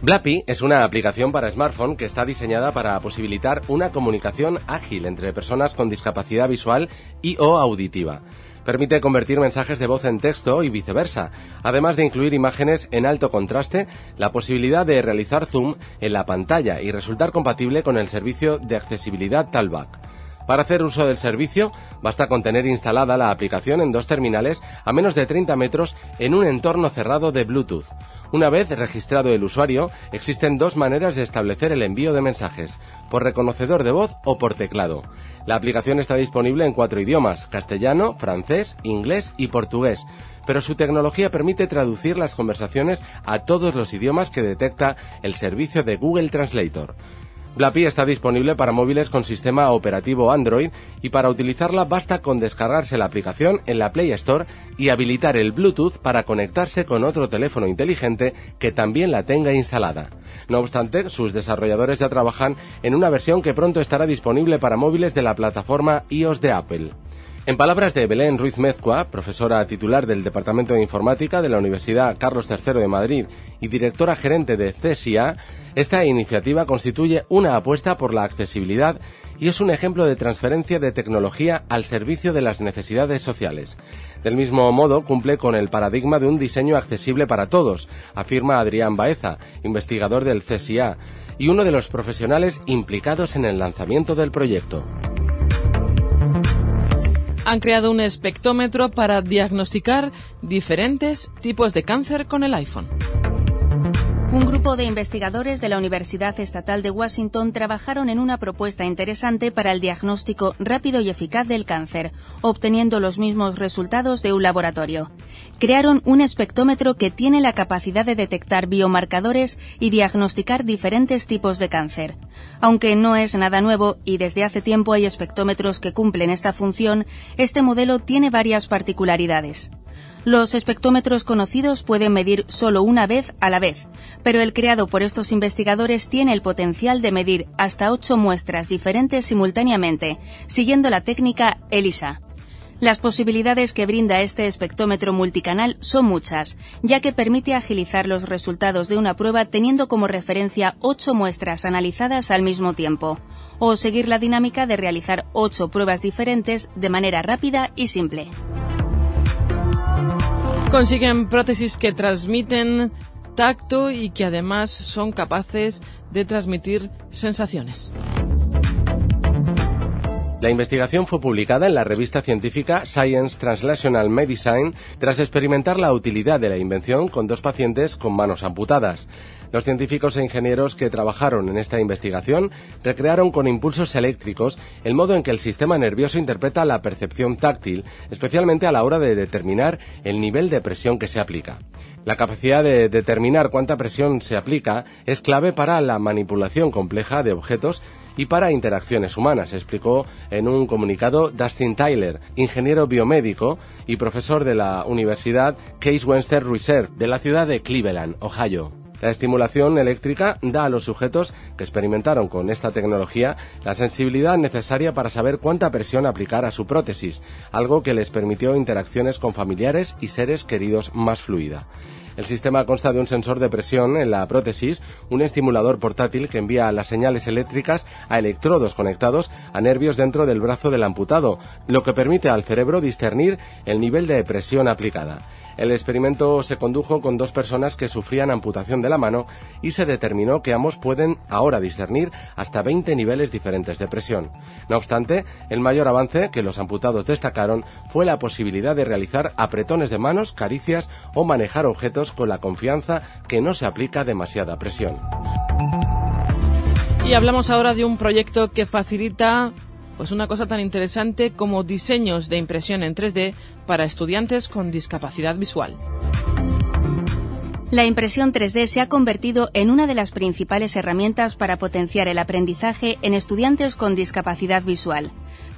Blappy es una aplicación para smartphone que está diseñada para posibilitar una comunicación ágil entre personas con discapacidad visual y o auditiva. Permite convertir mensajes de voz en texto y viceversa, además de incluir imágenes en alto contraste, la posibilidad de realizar zoom en la pantalla y resultar compatible con el servicio de accesibilidad Talkback. Para hacer uso del servicio, basta con tener instalada la aplicación en dos terminales a menos de 30 metros en un entorno cerrado de Bluetooth. Una vez registrado el usuario, existen dos maneras de establecer el envío de mensajes, por reconocedor de voz o por teclado. La aplicación está disponible en cuatro idiomas, castellano, francés, inglés y portugués, pero su tecnología permite traducir las conversaciones a todos los idiomas que detecta el servicio de Google Translator. Blapi está disponible para móviles con sistema operativo Android y para utilizarla basta con descargarse la aplicación en la Play Store y habilitar el Bluetooth para conectarse con otro teléfono inteligente que también la tenga instalada. No obstante, sus desarrolladores ya trabajan en una versión que pronto estará disponible para móviles de la plataforma iOS de Apple. En palabras de Belén Ruiz Mezcua, profesora titular del Departamento de Informática de la Universidad Carlos III de Madrid y directora gerente de CSIA, esta iniciativa constituye una apuesta por la accesibilidad y es un ejemplo de transferencia de tecnología al servicio de las necesidades sociales. Del mismo modo, cumple con el paradigma de un diseño accesible para todos, afirma Adrián Baeza, investigador del CSIA y uno de los profesionales implicados en el lanzamiento del proyecto han creado un espectrómetro para diagnosticar diferentes tipos de cáncer con el iPhone. Un grupo de investigadores de la Universidad Estatal de Washington trabajaron en una propuesta interesante para el diagnóstico rápido y eficaz del cáncer, obteniendo los mismos resultados de un laboratorio. Crearon un espectrómetro que tiene la capacidad de detectar biomarcadores y diagnosticar diferentes tipos de cáncer. Aunque no es nada nuevo y desde hace tiempo hay espectrómetros que cumplen esta función, este modelo tiene varias particularidades. Los espectrómetros conocidos pueden medir solo una vez a la vez, pero el creado por estos investigadores tiene el potencial de medir hasta ocho muestras diferentes simultáneamente, siguiendo la técnica ELISA. Las posibilidades que brinda este espectrómetro multicanal son muchas, ya que permite agilizar los resultados de una prueba teniendo como referencia ocho muestras analizadas al mismo tiempo, o seguir la dinámica de realizar ocho pruebas diferentes de manera rápida y simple. Consiguen prótesis que transmiten tacto y que además son capaces de transmitir sensaciones. La investigación fue publicada en la revista científica Science Translational Medicine tras experimentar la utilidad de la invención con dos pacientes con manos amputadas. Los científicos e ingenieros que trabajaron en esta investigación recrearon con impulsos eléctricos el modo en que el sistema nervioso interpreta la percepción táctil, especialmente a la hora de determinar el nivel de presión que se aplica. La capacidad de determinar cuánta presión se aplica es clave para la manipulación compleja de objetos y para interacciones humanas, explicó en un comunicado Dustin Tyler, ingeniero biomédico y profesor de la Universidad Case Western Reserve de la ciudad de Cleveland, Ohio. La estimulación eléctrica da a los sujetos que experimentaron con esta tecnología la sensibilidad necesaria para saber cuánta presión aplicar a su prótesis, algo que les permitió interacciones con familiares y seres queridos más fluida. El sistema consta de un sensor de presión en la prótesis, un estimulador portátil que envía las señales eléctricas a electrodos conectados a nervios dentro del brazo del amputado, lo que permite al cerebro discernir el nivel de presión aplicada. El experimento se condujo con dos personas que sufrían amputación de la mano y se determinó que ambos pueden ahora discernir hasta 20 niveles diferentes de presión. No obstante, el mayor avance que los amputados destacaron fue la posibilidad de realizar apretones de manos, caricias o manejar objetos con la confianza que no se aplica demasiada presión. Y hablamos ahora de un proyecto que facilita pues una cosa tan interesante como diseños de impresión en 3D para estudiantes con discapacidad visual. La impresión 3D se ha convertido en una de las principales herramientas para potenciar el aprendizaje en estudiantes con discapacidad visual.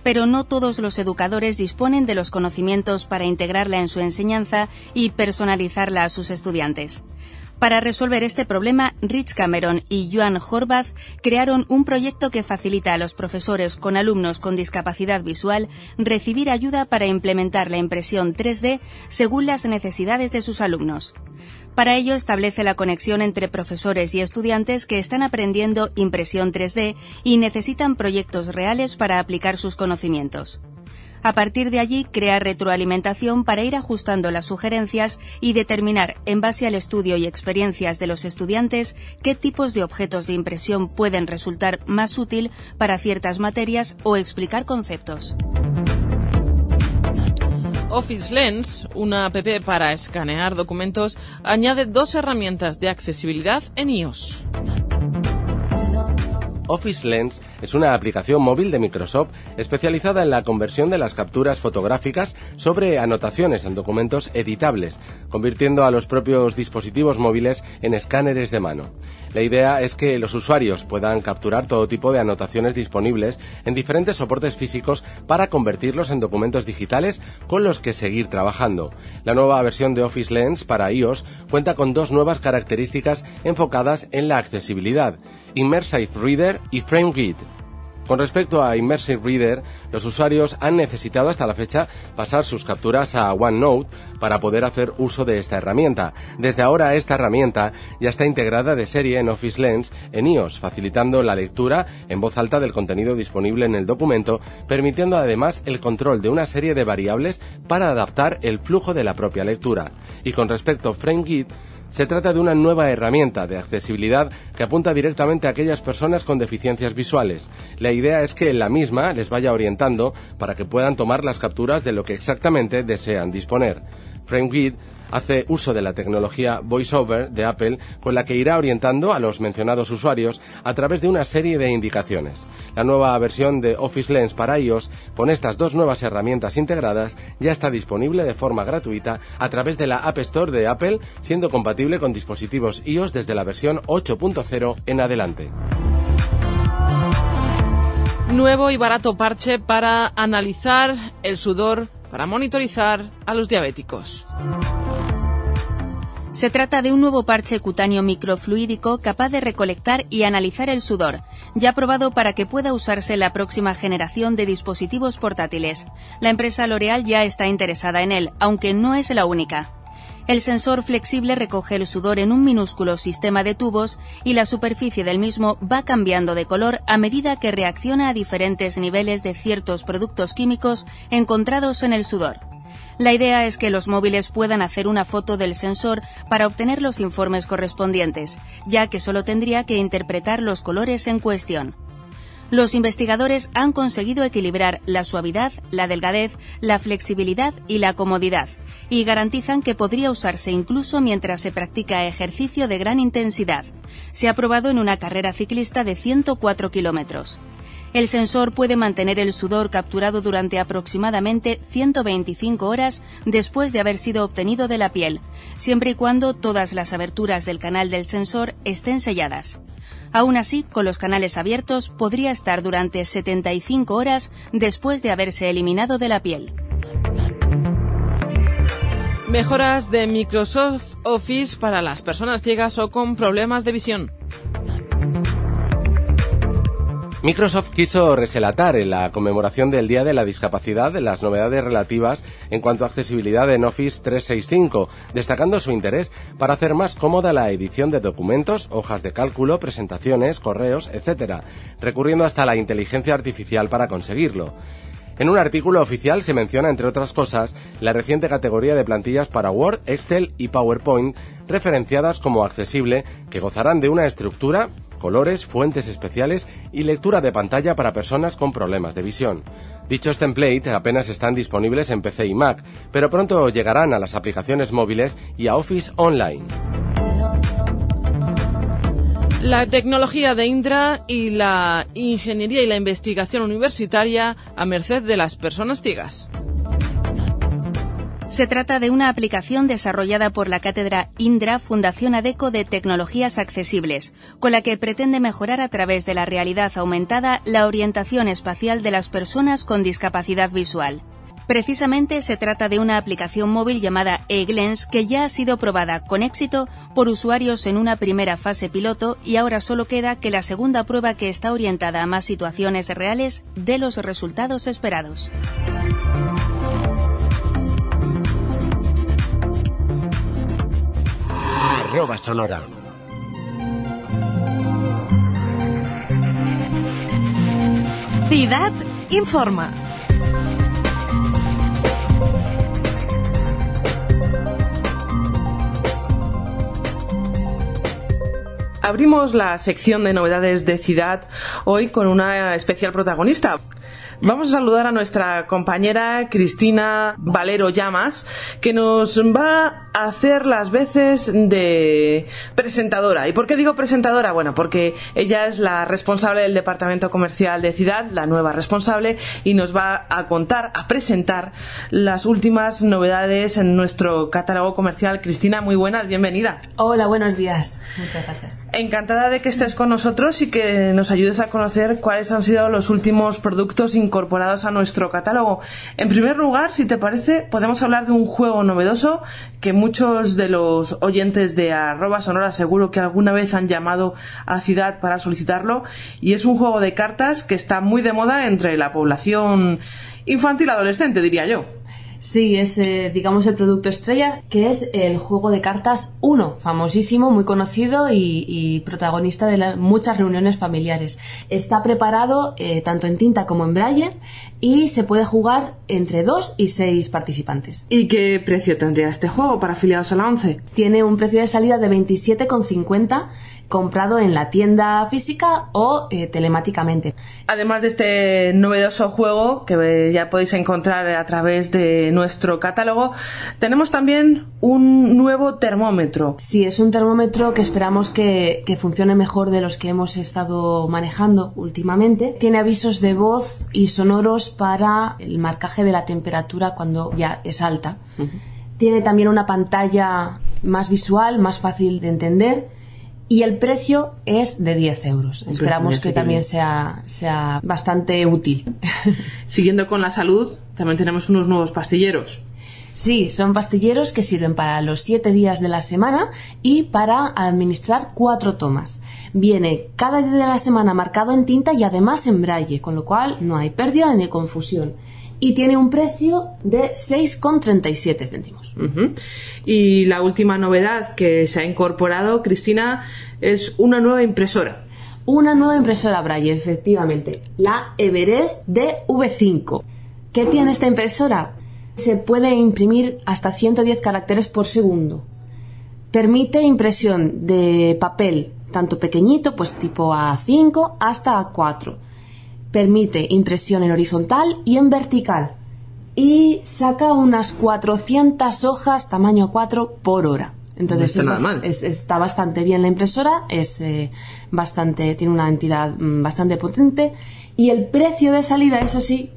Pero no todos los educadores disponen de los conocimientos para integrarla en su enseñanza y personalizarla a sus estudiantes. Para resolver este problema, Rich Cameron y Joan Horvath crearon un proyecto que facilita a los profesores con alumnos con discapacidad visual recibir ayuda para implementar la impresión 3D según las necesidades de sus alumnos. Para ello establece la conexión entre profesores y estudiantes que están aprendiendo impresión 3D y necesitan proyectos reales para aplicar sus conocimientos. A partir de allí, crea retroalimentación para ir ajustando las sugerencias y determinar, en base al estudio y experiencias de los estudiantes, qué tipos de objetos de impresión pueden resultar más útil para ciertas materias o explicar conceptos. Office Lens, una app para escanear documentos, añade dos herramientas de accesibilidad en iOS. Office Lens es una aplicación móvil de Microsoft especializada en la conversión de las capturas fotográficas sobre anotaciones en documentos editables, convirtiendo a los propios dispositivos móviles en escáneres de mano. La idea es que los usuarios puedan capturar todo tipo de anotaciones disponibles en diferentes soportes físicos para convertirlos en documentos digitales con los que seguir trabajando. La nueva versión de Office Lens para iOS cuenta con dos nuevas características enfocadas en la accesibilidad, Immersive Reader y Frame con respecto a Immersive Reader, los usuarios han necesitado hasta la fecha pasar sus capturas a OneNote para poder hacer uso de esta herramienta. Desde ahora esta herramienta ya está integrada de serie en Office Lens en iOS, facilitando la lectura en voz alta del contenido disponible en el documento, permitiendo además el control de una serie de variables para adaptar el flujo de la propia lectura. Y con respecto a FrameGit, se trata de una nueva herramienta de accesibilidad que apunta directamente a aquellas personas con deficiencias visuales. La idea es que la misma les vaya orientando para que puedan tomar las capturas de lo que exactamente desean disponer. Hace uso de la tecnología VoiceOver de Apple con la que irá orientando a los mencionados usuarios a través de una serie de indicaciones. La nueva versión de Office Lens para iOS, con estas dos nuevas herramientas integradas, ya está disponible de forma gratuita a través de la App Store de Apple, siendo compatible con dispositivos iOS desde la versión 8.0 en adelante. Nuevo y barato parche para analizar el sudor, para monitorizar a los diabéticos. Se trata de un nuevo parche cutáneo microfluídico capaz de recolectar y analizar el sudor, ya probado para que pueda usarse la próxima generación de dispositivos portátiles. La empresa L'Oreal ya está interesada en él, aunque no es la única. El sensor flexible recoge el sudor en un minúsculo sistema de tubos y la superficie del mismo va cambiando de color a medida que reacciona a diferentes niveles de ciertos productos químicos encontrados en el sudor. La idea es que los móviles puedan hacer una foto del sensor para obtener los informes correspondientes, ya que solo tendría que interpretar los colores en cuestión. Los investigadores han conseguido equilibrar la suavidad, la delgadez, la flexibilidad y la comodidad, y garantizan que podría usarse incluso mientras se practica ejercicio de gran intensidad. Se ha probado en una carrera ciclista de 104 kilómetros. El sensor puede mantener el sudor capturado durante aproximadamente 125 horas después de haber sido obtenido de la piel, siempre y cuando todas las aberturas del canal del sensor estén selladas. Aún así, con los canales abiertos podría estar durante 75 horas después de haberse eliminado de la piel. Mejoras de Microsoft Office para las personas ciegas o con problemas de visión. Microsoft quiso reselatar en la conmemoración del Día de la Discapacidad las novedades relativas en cuanto a accesibilidad en Office 365, destacando su interés para hacer más cómoda la edición de documentos, hojas de cálculo, presentaciones, correos, etc., recurriendo hasta la inteligencia artificial para conseguirlo. En un artículo oficial se menciona, entre otras cosas, la reciente categoría de plantillas para Word, Excel y PowerPoint, referenciadas como accesible, que gozarán de una estructura colores, fuentes especiales y lectura de pantalla para personas con problemas de visión. Dichos templates apenas están disponibles en PC y Mac, pero pronto llegarán a las aplicaciones móviles y a Office Online. La tecnología de Indra y la ingeniería y la investigación universitaria a merced de las personas ciegas. Se trata de una aplicación desarrollada por la cátedra Indra Fundación ADECO de Tecnologías Accesibles, con la que pretende mejorar a través de la realidad aumentada la orientación espacial de las personas con discapacidad visual. Precisamente se trata de una aplicación móvil llamada eGlens que ya ha sido probada con éxito por usuarios en una primera fase piloto y ahora solo queda que la segunda prueba que está orientada a más situaciones reales dé los resultados esperados. Arroba sonora. Ciudad informa. Abrimos la sección de novedades de Ciudad hoy con una especial protagonista. Vamos a saludar a nuestra compañera Cristina Valero Llamas, que nos va hacer las veces de presentadora. ¿Y por qué digo presentadora? Bueno, porque ella es la responsable del departamento comercial de Ciudad, la nueva responsable, y nos va a contar, a presentar las últimas novedades en nuestro catálogo comercial. Cristina, muy buenas, bienvenida. Hola, buenos días. Muchas gracias. Encantada de que estés con nosotros y que nos ayudes a conocer cuáles han sido los últimos productos incorporados a nuestro catálogo. En primer lugar, si te parece, podemos hablar de un juego novedoso que muchos de los oyentes de arroba sonora seguro que alguna vez han llamado a Ciudad para solicitarlo y es un juego de cartas que está muy de moda entre la población infantil adolescente, diría yo. Sí, es, eh, digamos, el producto estrella, que es el juego de cartas 1, famosísimo, muy conocido y, protagonista de muchas reuniones familiares. Está preparado eh, tanto en tinta como en braille y se puede jugar entre 2 y 6 participantes. ¿Y qué precio tendría este juego para afiliados a la 11? Tiene un precio de salida de 27,50 comprado en la tienda física o eh, telemáticamente. Además de este novedoso juego que ya podéis encontrar a través de nuestro catálogo, tenemos también un nuevo termómetro. Sí, es un termómetro que esperamos que, que funcione mejor de los que hemos estado manejando últimamente. Tiene avisos de voz y sonoros para el marcaje de la temperatura cuando ya es alta. Tiene también una pantalla más visual, más fácil de entender y el precio es de 10 euros. Esperamos que también sea, sea bastante útil. Siguiendo con la salud, también tenemos unos nuevos pastilleros. Sí, son pastilleros que sirven para los 7 días de la semana y para administrar cuatro tomas. Viene cada día de la semana marcado en tinta y además en braille, con lo cual no hay pérdida ni confusión y tiene un precio de 6,37 céntimos. Y la última novedad que se ha incorporado, Cristina, es una nueva impresora. Una nueva impresora Braille, efectivamente, la Everest DV5. ¿Qué tiene esta impresora? Se puede imprimir hasta 110 caracteres por segundo. Permite impresión de papel tanto pequeñito, pues tipo A5, hasta A4 permite impresión en horizontal y en vertical. Y saca unas 400 hojas tamaño 4 por hora. Entonces está, bastante bien la impresora, es eh, bastante tiene una entidad mm, bastante potente. Y el precio de salida, eso sí,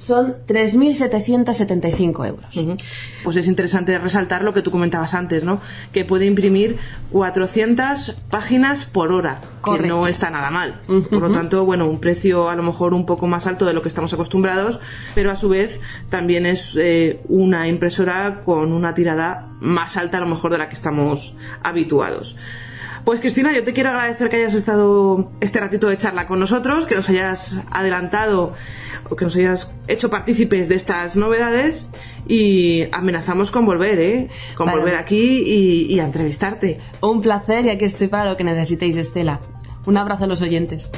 son 3.775 euros. Pues es interesante resaltar lo que tú comentabas antes, ¿no? Que puede imprimir 400 páginas por hora, que no está nada mal. Por lo tanto, bueno, un precio a lo mejor un poco más alto de lo que estamos acostumbrados, pero a su vez también es eh, una impresora con una tirada más alta a lo mejor de la que estamos habituados. Pues Cristina, yo te quiero agradecer que hayas estado este ratito de charla con nosotros, que nos hayas adelantado o que nos hayas hecho partícipes de estas novedades y amenazamos con volver, ¿eh? Con volver aquí y, a entrevistarte. Un placer y aquí estoy para lo que necesitéis, Estela. Un abrazo a los oyentes.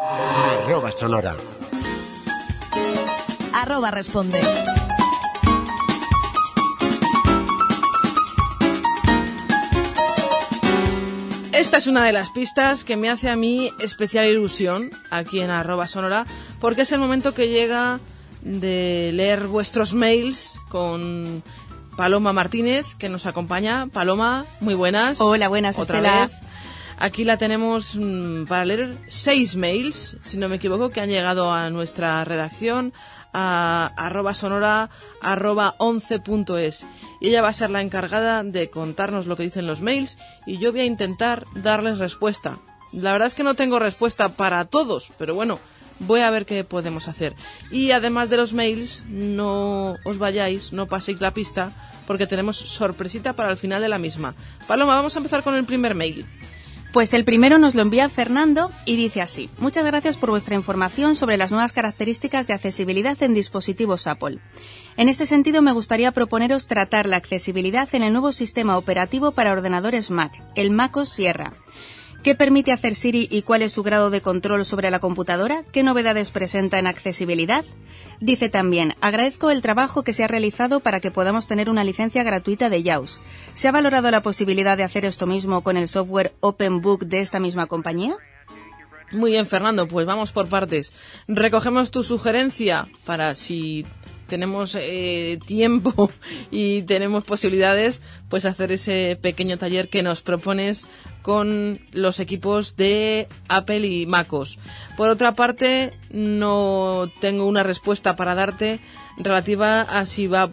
Arroba sonora. Arroba responde. Esta es una de las pistas que me hace a mí especial ilusión aquí en arroba sonora, porque es el momento que llega de leer vuestros mails con Paloma Martínez, que nos acompaña. Paloma, muy buenas. Hola, buenas, Otra vez. Aquí la tenemos mm, para leer seis mails, si no me equivoco, que han llegado a nuestra redacción a arroba sonora arroba 11.es y ella va a ser la encargada de contarnos lo que dicen los mails y yo voy a intentar darles respuesta. La verdad es que no tengo respuesta para todos, pero bueno, voy a ver qué podemos hacer. Y además de los mails, no os vayáis, no paséis la pista, porque tenemos sorpresita para el final de la misma. Paloma, vamos a empezar con el primer mail. Pues el primero nos lo envía Fernando y dice así, muchas gracias por vuestra información sobre las nuevas características de accesibilidad en dispositivos Apple. En este sentido, me gustaría proponeros tratar la accesibilidad en el nuevo sistema operativo para ordenadores Mac, el MacOS Sierra. ¿Qué permite hacer Siri y cuál es su grado de control sobre la computadora? ¿Qué novedades presenta en accesibilidad? Dice también, agradezco el trabajo que se ha realizado para que podamos tener una licencia gratuita de JAWS. ¿Se ha valorado la posibilidad de hacer esto mismo con el software OpenBook de esta misma compañía? Muy bien, Fernando, pues vamos por partes. Recogemos tu sugerencia para si tenemos eh, tiempo y tenemos posibilidades, pues hacer ese pequeño taller que nos propones con los equipos de Apple y MacOS. Por otra parte, no tengo una respuesta para darte relativa a si va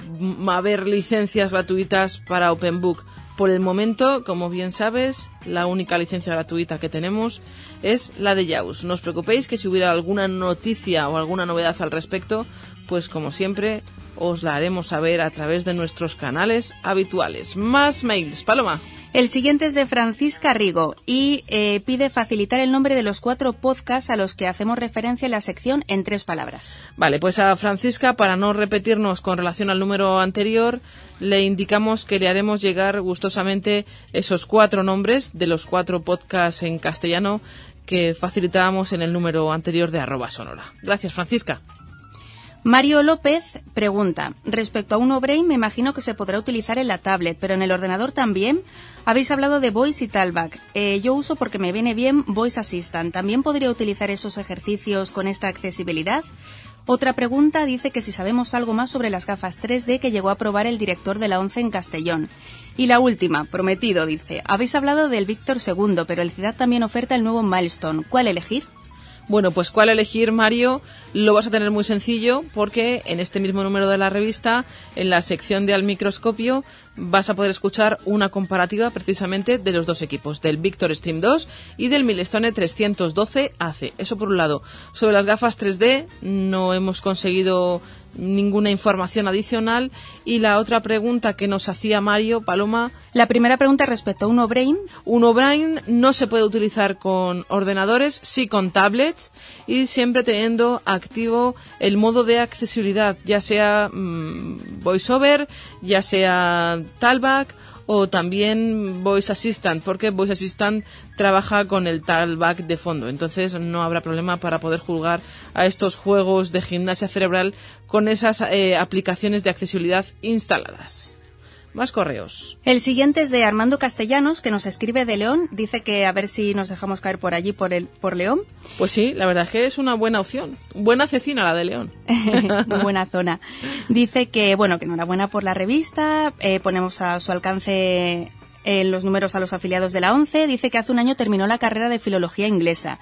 a haber licencias gratuitas para OpenBook. Por el momento, como bien sabes, la única licencia gratuita que tenemos es la de JAWS. No os preocupéis que si hubiera alguna noticia o alguna novedad al respecto, pues como siempre os la haremos saber a través de nuestros canales habituales. Más mails, Paloma. El siguiente es de Francisca Rigo y eh, pide facilitar el nombre de los cuatro podcasts a los que hacemos referencia en la sección en tres palabras. Vale, pues a Francisca, para no repetirnos con relación al número anterior, le indicamos que le haremos llegar gustosamente esos cuatro nombres de los cuatro podcasts en castellano que facilitábamos en el número anterior de arroba sonora. Gracias, Francisca. Mario López pregunta, respecto a uno Brain me imagino que se podrá utilizar en la tablet, pero en el ordenador también. Habéis hablado de Voice y Talback. Eh, yo uso porque me viene bien Voice Assistant. ¿También podría utilizar esos ejercicios con esta accesibilidad? Otra pregunta dice que si sabemos algo más sobre las gafas 3D que llegó a probar el director de la ONCE en Castellón. Y la última, prometido, dice, habéis hablado del Víctor II, pero el CIDAD también oferta el nuevo Milestone. ¿Cuál elegir? Bueno, pues cuál elegir, Mario, lo vas a tener muy sencillo porque en este mismo número de la revista, en la sección de al microscopio, vas a poder escuchar una comparativa precisamente de los dos equipos, del Victor Stream 2 y del Milestone 312 AC. Eso por un lado. Sobre las gafas 3D no hemos conseguido ninguna información adicional. Y la otra pregunta que nos hacía Mario Paloma. La primera pregunta respecto a un Brain. Un Brain no se puede utilizar con ordenadores, sí con tablets y siempre teniendo activo el modo de accesibilidad, ya sea mm, VoiceOver, ya sea Talback o también Voice Assistant, porque Voice Assistant trabaja con el talback de fondo, entonces no habrá problema para poder jugar a estos juegos de gimnasia cerebral con esas eh, aplicaciones de accesibilidad instaladas. Más correos. El siguiente es de Armando Castellanos, que nos escribe de León. Dice que a ver si nos dejamos caer por allí, por, el, por León. Pues sí, la verdad es que es una buena opción. Buena cecina la de León. Muy buena zona. Dice que, bueno, que enhorabuena por la revista. Eh, ponemos a su alcance en los números a los afiliados de la ONCE, dice que hace un año terminó la carrera de filología inglesa.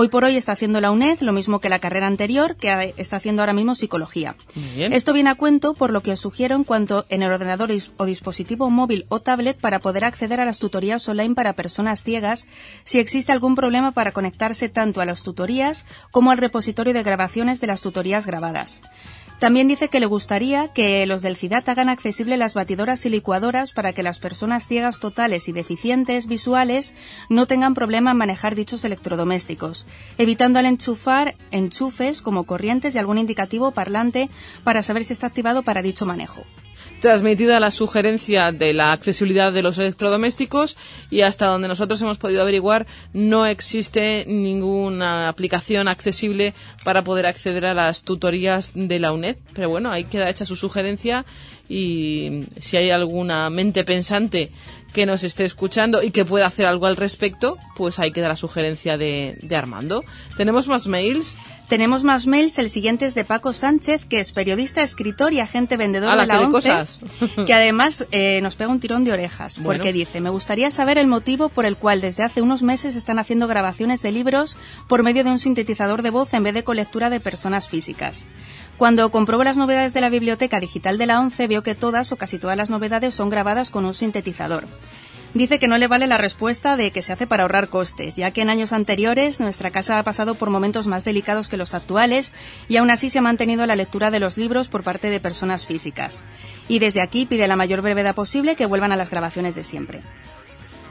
Hoy por hoy está haciendo la UNED, lo mismo que la carrera anterior, que está haciendo ahora mismo psicología. Esto viene a cuento por lo que os sugiero en cuanto en el ordenador o dispositivo móvil o tablet para poder acceder a las tutorías online para personas ciegas si existe algún problema para conectarse tanto a las tutorías como al repositorio de grabaciones de las tutorías grabadas. También dice que le gustaría que los del CIDAT hagan accesible las batidoras y licuadoras para que las personas ciegas totales y deficientes visuales no tengan problema en manejar dichos electrodomésticos, evitando al enchufar enchufes como corrientes y algún indicativo parlante para saber si está activado para dicho manejo transmitida la sugerencia de la accesibilidad de los electrodomésticos y hasta donde nosotros hemos podido averiguar no existe ninguna aplicación accesible para poder acceder a las tutorías de la UNED. Pero bueno, ahí queda hecha su sugerencia y si hay alguna mente pensante que nos esté escuchando y que pueda hacer algo al respecto, pues ahí queda la sugerencia de, de Armando. ¿Tenemos más mails? Tenemos más mails. El siguiente es de Paco Sánchez, que es periodista, escritor y agente vendedor de la ONCE, que además eh, nos pega un tirón de orejas, porque dice, me gustaría saber el motivo por el cual desde hace unos meses están haciendo grabaciones de libros por medio de un sintetizador de voz en vez de con lectura de personas físicas. Cuando compruebo las novedades de la biblioteca digital de la ONCE, veo que todas o casi todas las novedades son grabadas con un sintetizador. Dice que no le vale la respuesta de que se hace para ahorrar costes, ya que en años anteriores nuestra casa ha pasado por momentos más delicados que los actuales y aún así se ha mantenido la lectura de los libros por parte de personas físicas. Y desde aquí pide la mayor brevedad posible que vuelvan a las grabaciones de siempre.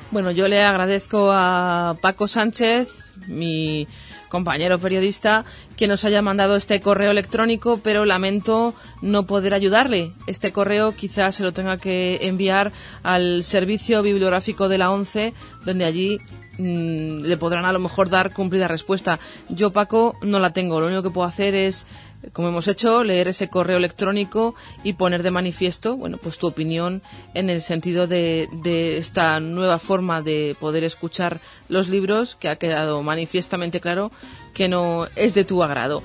Bueno, yo le agradezco a Paco Sánchez, mi compañero periodista, que nos haya mandado este correo electrónico, pero lamento no poder ayudarle. Este correo quizás se lo tenga que enviar al servicio bibliográfico de la ONCE, donde allí mm, le podrán a lo mejor dar cumplida respuesta. Yo, Paco, no la tengo. Lo único que puedo hacer es como hemos hecho, leer ese correo electrónico y poner de manifiesto, bueno, pues tu opinión en el sentido de, de esta nueva forma de poder escuchar los libros que ha quedado manifiestamente claro que no es de tu agrado.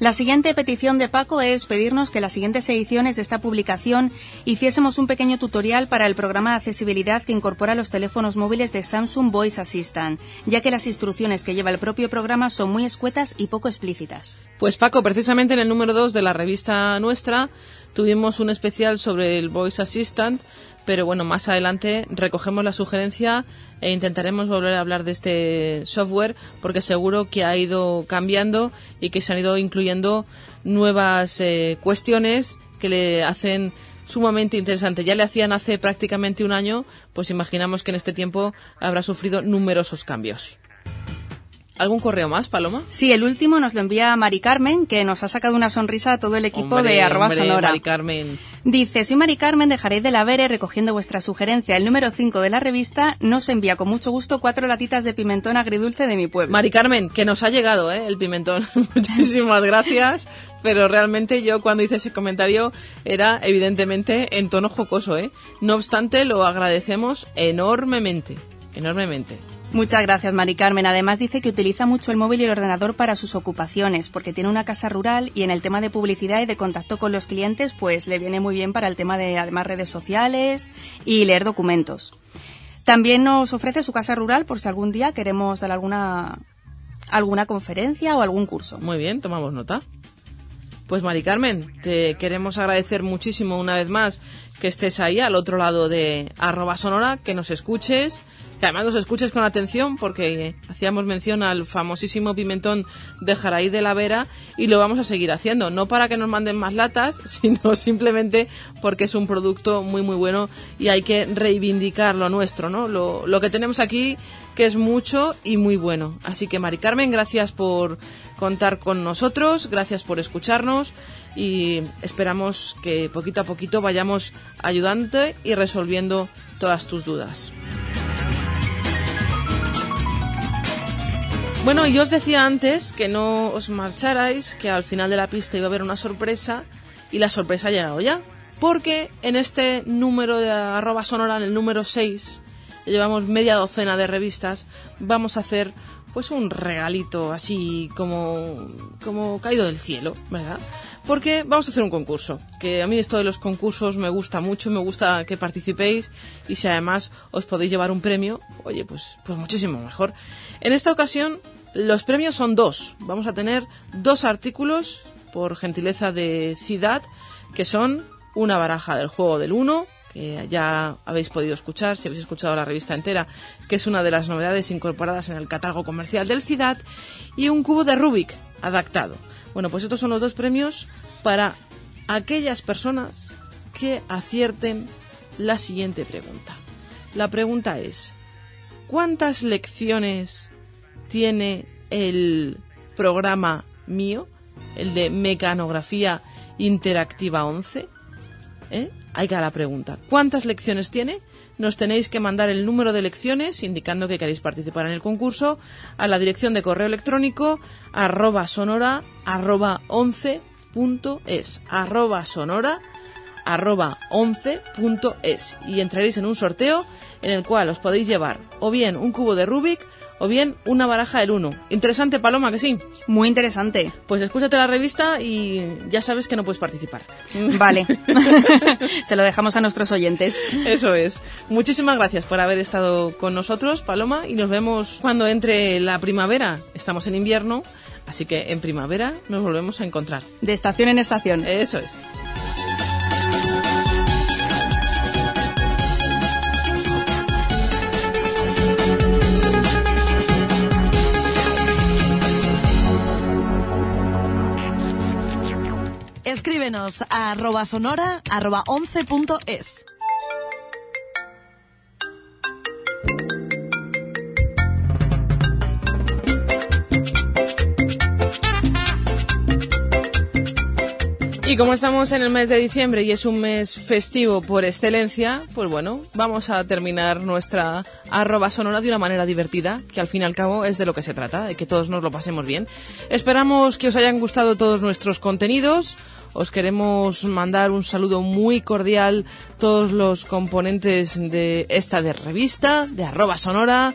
La siguiente petición de Paco es pedirnos que en las siguientes ediciones de esta publicación hiciésemos un pequeño tutorial para el programa de accesibilidad que incorpora los teléfonos móviles de Samsung Voice Assistant, ya que las instrucciones que lleva el propio programa son muy escuetas y poco explícitas. Pues Paco, precisamente en el número 2 de la revista nuestra tuvimos un especial sobre el Voice Assistant pero bueno, más adelante recogemos la sugerencia e intentaremos volver a hablar de este software porque seguro que ha ido cambiando y que se han ido incluyendo nuevas eh, cuestiones que le hacen sumamente interesante. Ya le hacían hace prácticamente un año, pues imaginamos que en este tiempo habrá sufrido numerosos cambios. ¿Algún correo más, Paloma? Sí, el último nos lo envía Mari Carmen, que nos ha sacado una sonrisa a todo el equipo de arroba sonora. Mari Carmen. Dice, soy Mari Carmen, dejaréis de la Vere recogiendo vuestra sugerencia. El número 5 de la revista nos envía con mucho gusto cuatro latitas de pimentón agridulce de mi pueblo. Mari Carmen, que nos ha llegado ¿eh? el pimentón. Muchísimas gracias. Pero realmente yo cuando hice ese comentario era evidentemente en tono jocoso. ¿eh? No obstante, lo agradecemos enormemente. Enormemente. Muchas gracias, Mari Carmen. Además dice que utiliza mucho el móvil y el ordenador para sus ocupaciones, porque tiene una casa rural y en el tema de publicidad y de contacto con los clientes, pues le viene muy bien para el tema de además redes sociales y leer documentos. También nos ofrece su casa rural por si algún día queremos dar alguna alguna conferencia o algún curso. Muy bien, tomamos nota. Pues Mari Carmen, te queremos agradecer muchísimo una vez más que estés ahí al otro lado de arroba sonora, que nos escuches que además nos escuches con atención porque hacíamos mención al famosísimo pimentón de Jaraí de la Vera y lo vamos a seguir haciendo, no para que nos manden más latas, sino simplemente porque es un producto muy muy bueno y hay que reivindicar lo nuestro, ¿no? Lo, lo que tenemos aquí que es mucho y muy bueno. Así que Mari Carmen, gracias por contar con nosotros, gracias por escucharnos y esperamos que poquito a poquito vayamos ayudándote y resolviendo todas tus dudas. Bueno, yo os decía antes que no os marcharais, que al final de la pista iba a haber una sorpresa y la sorpresa ha llegado ya. Porque en este número de arroba sonora, en el número 6, llevamos media docena de revistas, vamos a hacer pues un regalito así como, como caído del cielo, ¿verdad? Porque vamos a hacer un concurso, que a mí esto de los concursos me gusta mucho, me gusta que participéis y si además os podéis llevar un premio, oye, pues, pues muchísimo mejor. En esta ocasión los premios son dos. Vamos a tener dos artículos por gentileza de Ciudad, que son una baraja del juego del 1, que ya habéis podido escuchar, si habéis escuchado la revista entera, que es una de las novedades incorporadas en el catálogo comercial del Ciudad, y un cubo de Rubik adaptado. Bueno, pues estos son los dos premios para aquellas personas que acierten la siguiente pregunta. La pregunta es, ¿cuántas lecciones tiene el programa mío, el de Mecanografía Interactiva 11? ¿Eh? Ahí queda la pregunta. ¿Cuántas lecciones tiene? Nos tenéis que mandar el número de lecciones indicando que queréis participar en el concurso a la dirección de correo electrónico arroba sonora arroba 11 punto es arroba sonora arroba 11 punto es y entraréis en un sorteo en el cual os podéis llevar o bien un cubo de Rubik o bien una baraja del 1. Interesante, Paloma, que sí. Muy interesante. Pues escúchate la revista y ya sabes que no puedes participar. Vale. Se lo dejamos a nuestros oyentes. Eso es. Muchísimas gracias por haber estado con nosotros, Paloma, y nos vemos cuando entre la primavera. Estamos en invierno, así que en primavera nos volvemos a encontrar. De estación en estación. Eso es. Escríbenos a arroba sonora arroba 11.es. Y como estamos en el mes de diciembre y es un mes festivo por excelencia, pues bueno, vamos a terminar nuestra arroba sonora de una manera divertida, que al fin y al cabo es de lo que se trata, de que todos nos lo pasemos bien. Esperamos que os hayan gustado todos nuestros contenidos. Os queremos mandar un saludo muy cordial todos los componentes de esta revista, de arroba sonora,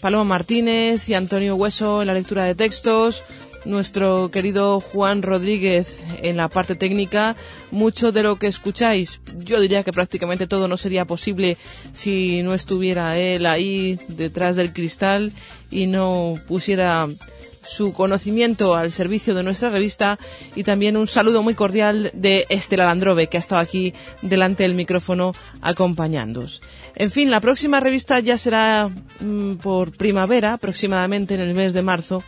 Paloma Martínez y Antonio Hueso en la lectura de textos, nuestro querido Juan Rodríguez en la parte técnica. Mucho de lo que escucháis, yo diría que prácticamente todo no sería posible si no estuviera él ahí detrás del cristal y no pusiera su conocimiento al servicio de nuestra revista y también un saludo muy cordial de Estela Landrove, que ha estado aquí delante del micrófono acompañándoos. En fin, la próxima revista ya será mm, por primavera, aproximadamente en el mes de marzo.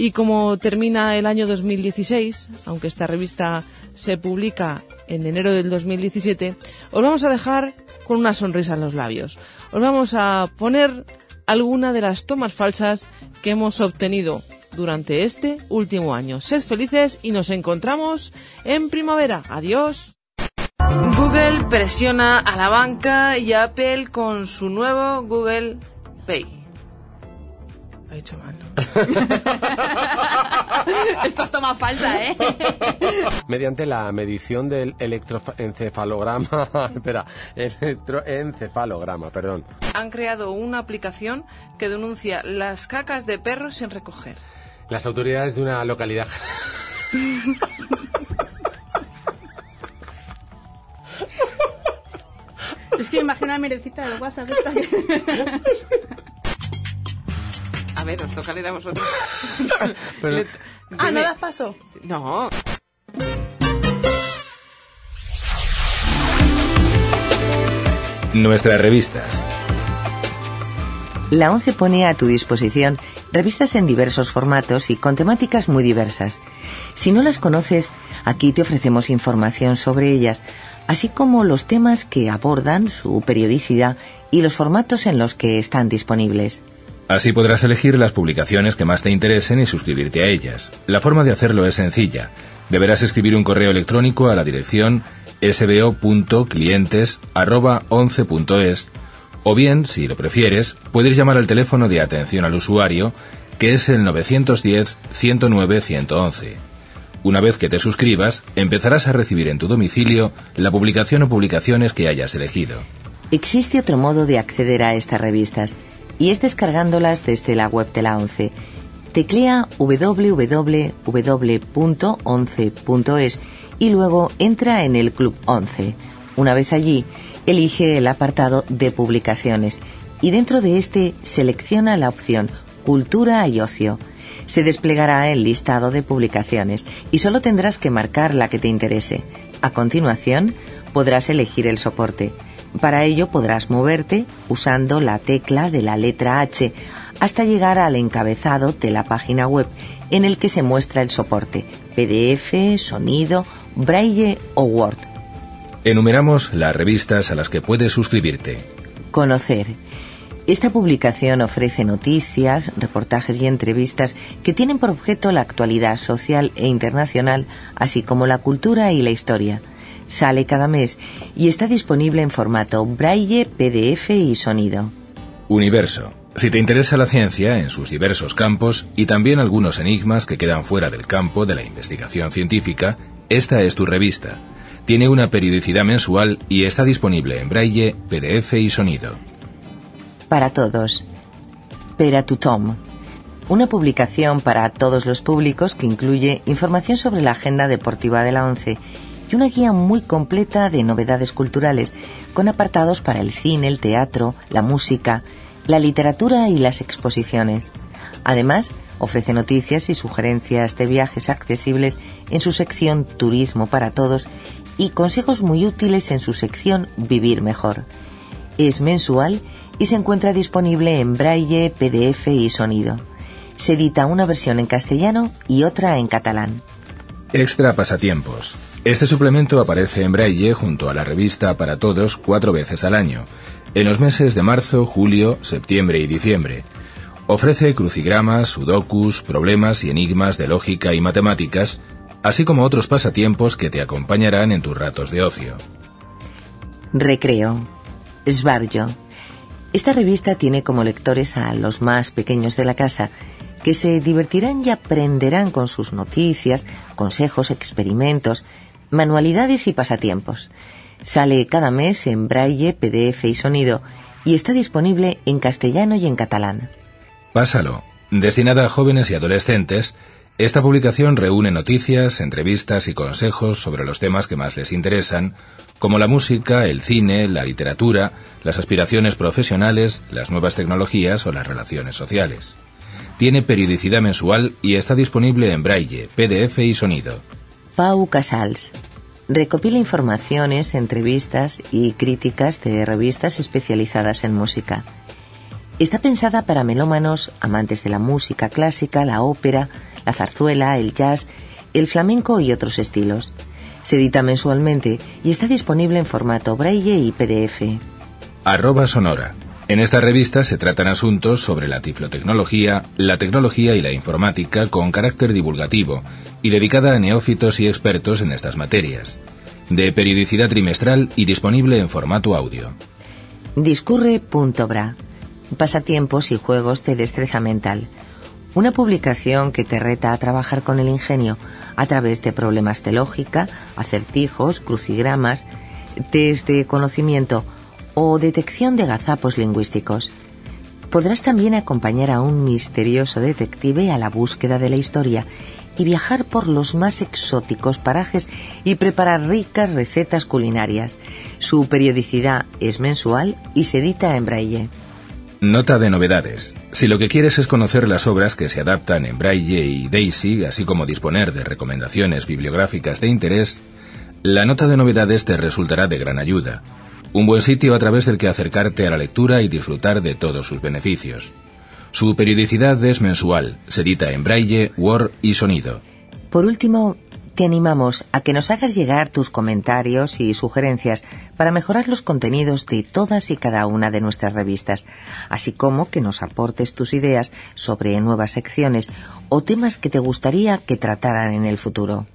Y como termina el año 2016, aunque esta revista se publica en enero del 2017, os vamos a dejar con una sonrisa en los labios. Os vamos a poner alguna de las tomas falsas que hemos obtenido durante este último año. Sed felices y nos encontramos en primavera. Adiós. Google presiona a la banca y a Apple con su nuevo Google Pay. Ha dicho mal. Esto es toma falsa, ¿eh? Mediante la medición del electroencefalograma, espera, electroencefalograma, perdón. Han creado una aplicación que denuncia las cacas de perros sin recoger. Las autoridades de una localidad. es que imagino a Merecita del WhatsApp esta. A ver, os toca leer a vosotros. Pero... Ah, ¿no das paso? No. Nuestras revistas. La ONCE pone a tu disposición revistas en diversos formatos y con temáticas muy diversas. Si no las conoces, aquí te ofrecemos información sobre ellas, así como los temas que abordan, su periodicidad y los formatos en los que están disponibles. Así podrás elegir las publicaciones que más te interesen y suscribirte a ellas. La forma de hacerlo es sencilla. Deberás escribir un correo electrónico a la dirección sbo.clientes.11.es o bien, si lo prefieres, puedes llamar al teléfono de atención al usuario, que es el 910-109-111. Una vez que te suscribas, empezarás a recibir en tu domicilio la publicación o publicaciones que hayas elegido. Existe otro modo de acceder a estas revistas y es descargándolas desde la web de la ONCE. Teclea www.11.es y luego entra en el Club 11. Una vez allí, elige el apartado de publicaciones y dentro de este selecciona la opción Cultura y Ocio. Se desplegará el listado de publicaciones y solo tendrás que marcar la que te interese. A continuación, podrás elegir el soporte. Para ello podrás moverte usando la tecla de la letra H hasta llegar al encabezado de la página web en el que se muestra el soporte, PDF, sonido, braille o Word. Enumeramos las revistas a las que puedes suscribirte. Conocer. Esta publicación ofrece noticias, reportajes y entrevistas que tienen por objeto la actualidad social e internacional, así como la cultura y la historia. Sale cada mes y está disponible en formato braille, PDF y sonido. Universo. Si te interesa la ciencia en sus diversos campos y también algunos enigmas que quedan fuera del campo de la investigación científica, esta es tu revista. Tiene una periodicidad mensual y está disponible en braille, PDF y sonido. Para todos. Pera tu Tom. Una publicación para todos los públicos que incluye información sobre la agenda deportiva de la ONCE y una guía muy completa de novedades culturales, con apartados para el cine, el teatro, la música, la literatura y las exposiciones. Además, ofrece noticias y sugerencias de viajes accesibles en su sección Turismo para Todos y consejos muy útiles en su sección Vivir Mejor. Es mensual y se encuentra disponible en braille, PDF y sonido. Se edita una versión en castellano y otra en catalán. Extra Pasatiempos. Este suplemento aparece en braille junto a la revista para todos cuatro veces al año, en los meses de marzo, julio, septiembre y diciembre. Ofrece crucigramas, sudokus, problemas y enigmas de lógica y matemáticas, así como otros pasatiempos que te acompañarán en tus ratos de ocio. Recreo. Svarjo. Esta revista tiene como lectores a los más pequeños de la casa, que se divertirán y aprenderán con sus noticias, consejos, experimentos, manualidades y pasatiempos. Sale cada mes en braille, PDF y sonido y está disponible en castellano y en catalán. Pásalo. Destinada a jóvenes y adolescentes, Esta publicación reúne noticias, entrevistas y consejos sobre los temas que más les interesan, como la música, el cine, la literatura, las aspiraciones profesionales, las nuevas tecnologías o las relaciones sociales. Tiene periodicidad mensual y está disponible en braille, PDF y sonido. Pau Casals. Recopila informaciones, entrevistas y críticas de revistas especializadas en música. Está pensada para melómanos, amantes de la música clásica, la ópera, la zarzuela, el jazz, el flamenco y otros estilos. Se edita mensualmente y está disponible en formato braille y PDF. Arroba Sonora. En esta revista se tratan asuntos sobre la tiflotecnología, la tecnología y la informática con carácter divulgativo y dedicada a neófitos y expertos en estas materias. De periodicidad trimestral y disponible en formato audio. Discurre.bra. Pasatiempos y juegos de destreza mental. Una publicación que te reta a trabajar con el ingenio a través de problemas de lógica, acertijos, crucigramas, test de conocimiento o detección de gazapos lingüísticos. Podrás también acompañar a un misterioso detective a la búsqueda de la historia y viajar por los más exóticos parajes y preparar ricas recetas culinarias. Su periodicidad es mensual y se edita en braille. Nota de novedades. Si lo que quieres es conocer las obras que se adaptan en Braille y Daisy, así como disponer de recomendaciones bibliográficas de interés, la nota de novedades te resultará de gran ayuda. Un buen sitio a través del que acercarte a la lectura y disfrutar de todos sus beneficios. Su periodicidad es mensual, se edita en braille, Word y sonido. Por último, te animamos a que nos hagas llegar tus comentarios y sugerencias para mejorar los contenidos de todas y cada una de nuestras revistas, así como que nos aportes tus ideas sobre nuevas secciones o temas que te gustaría que trataran en el futuro.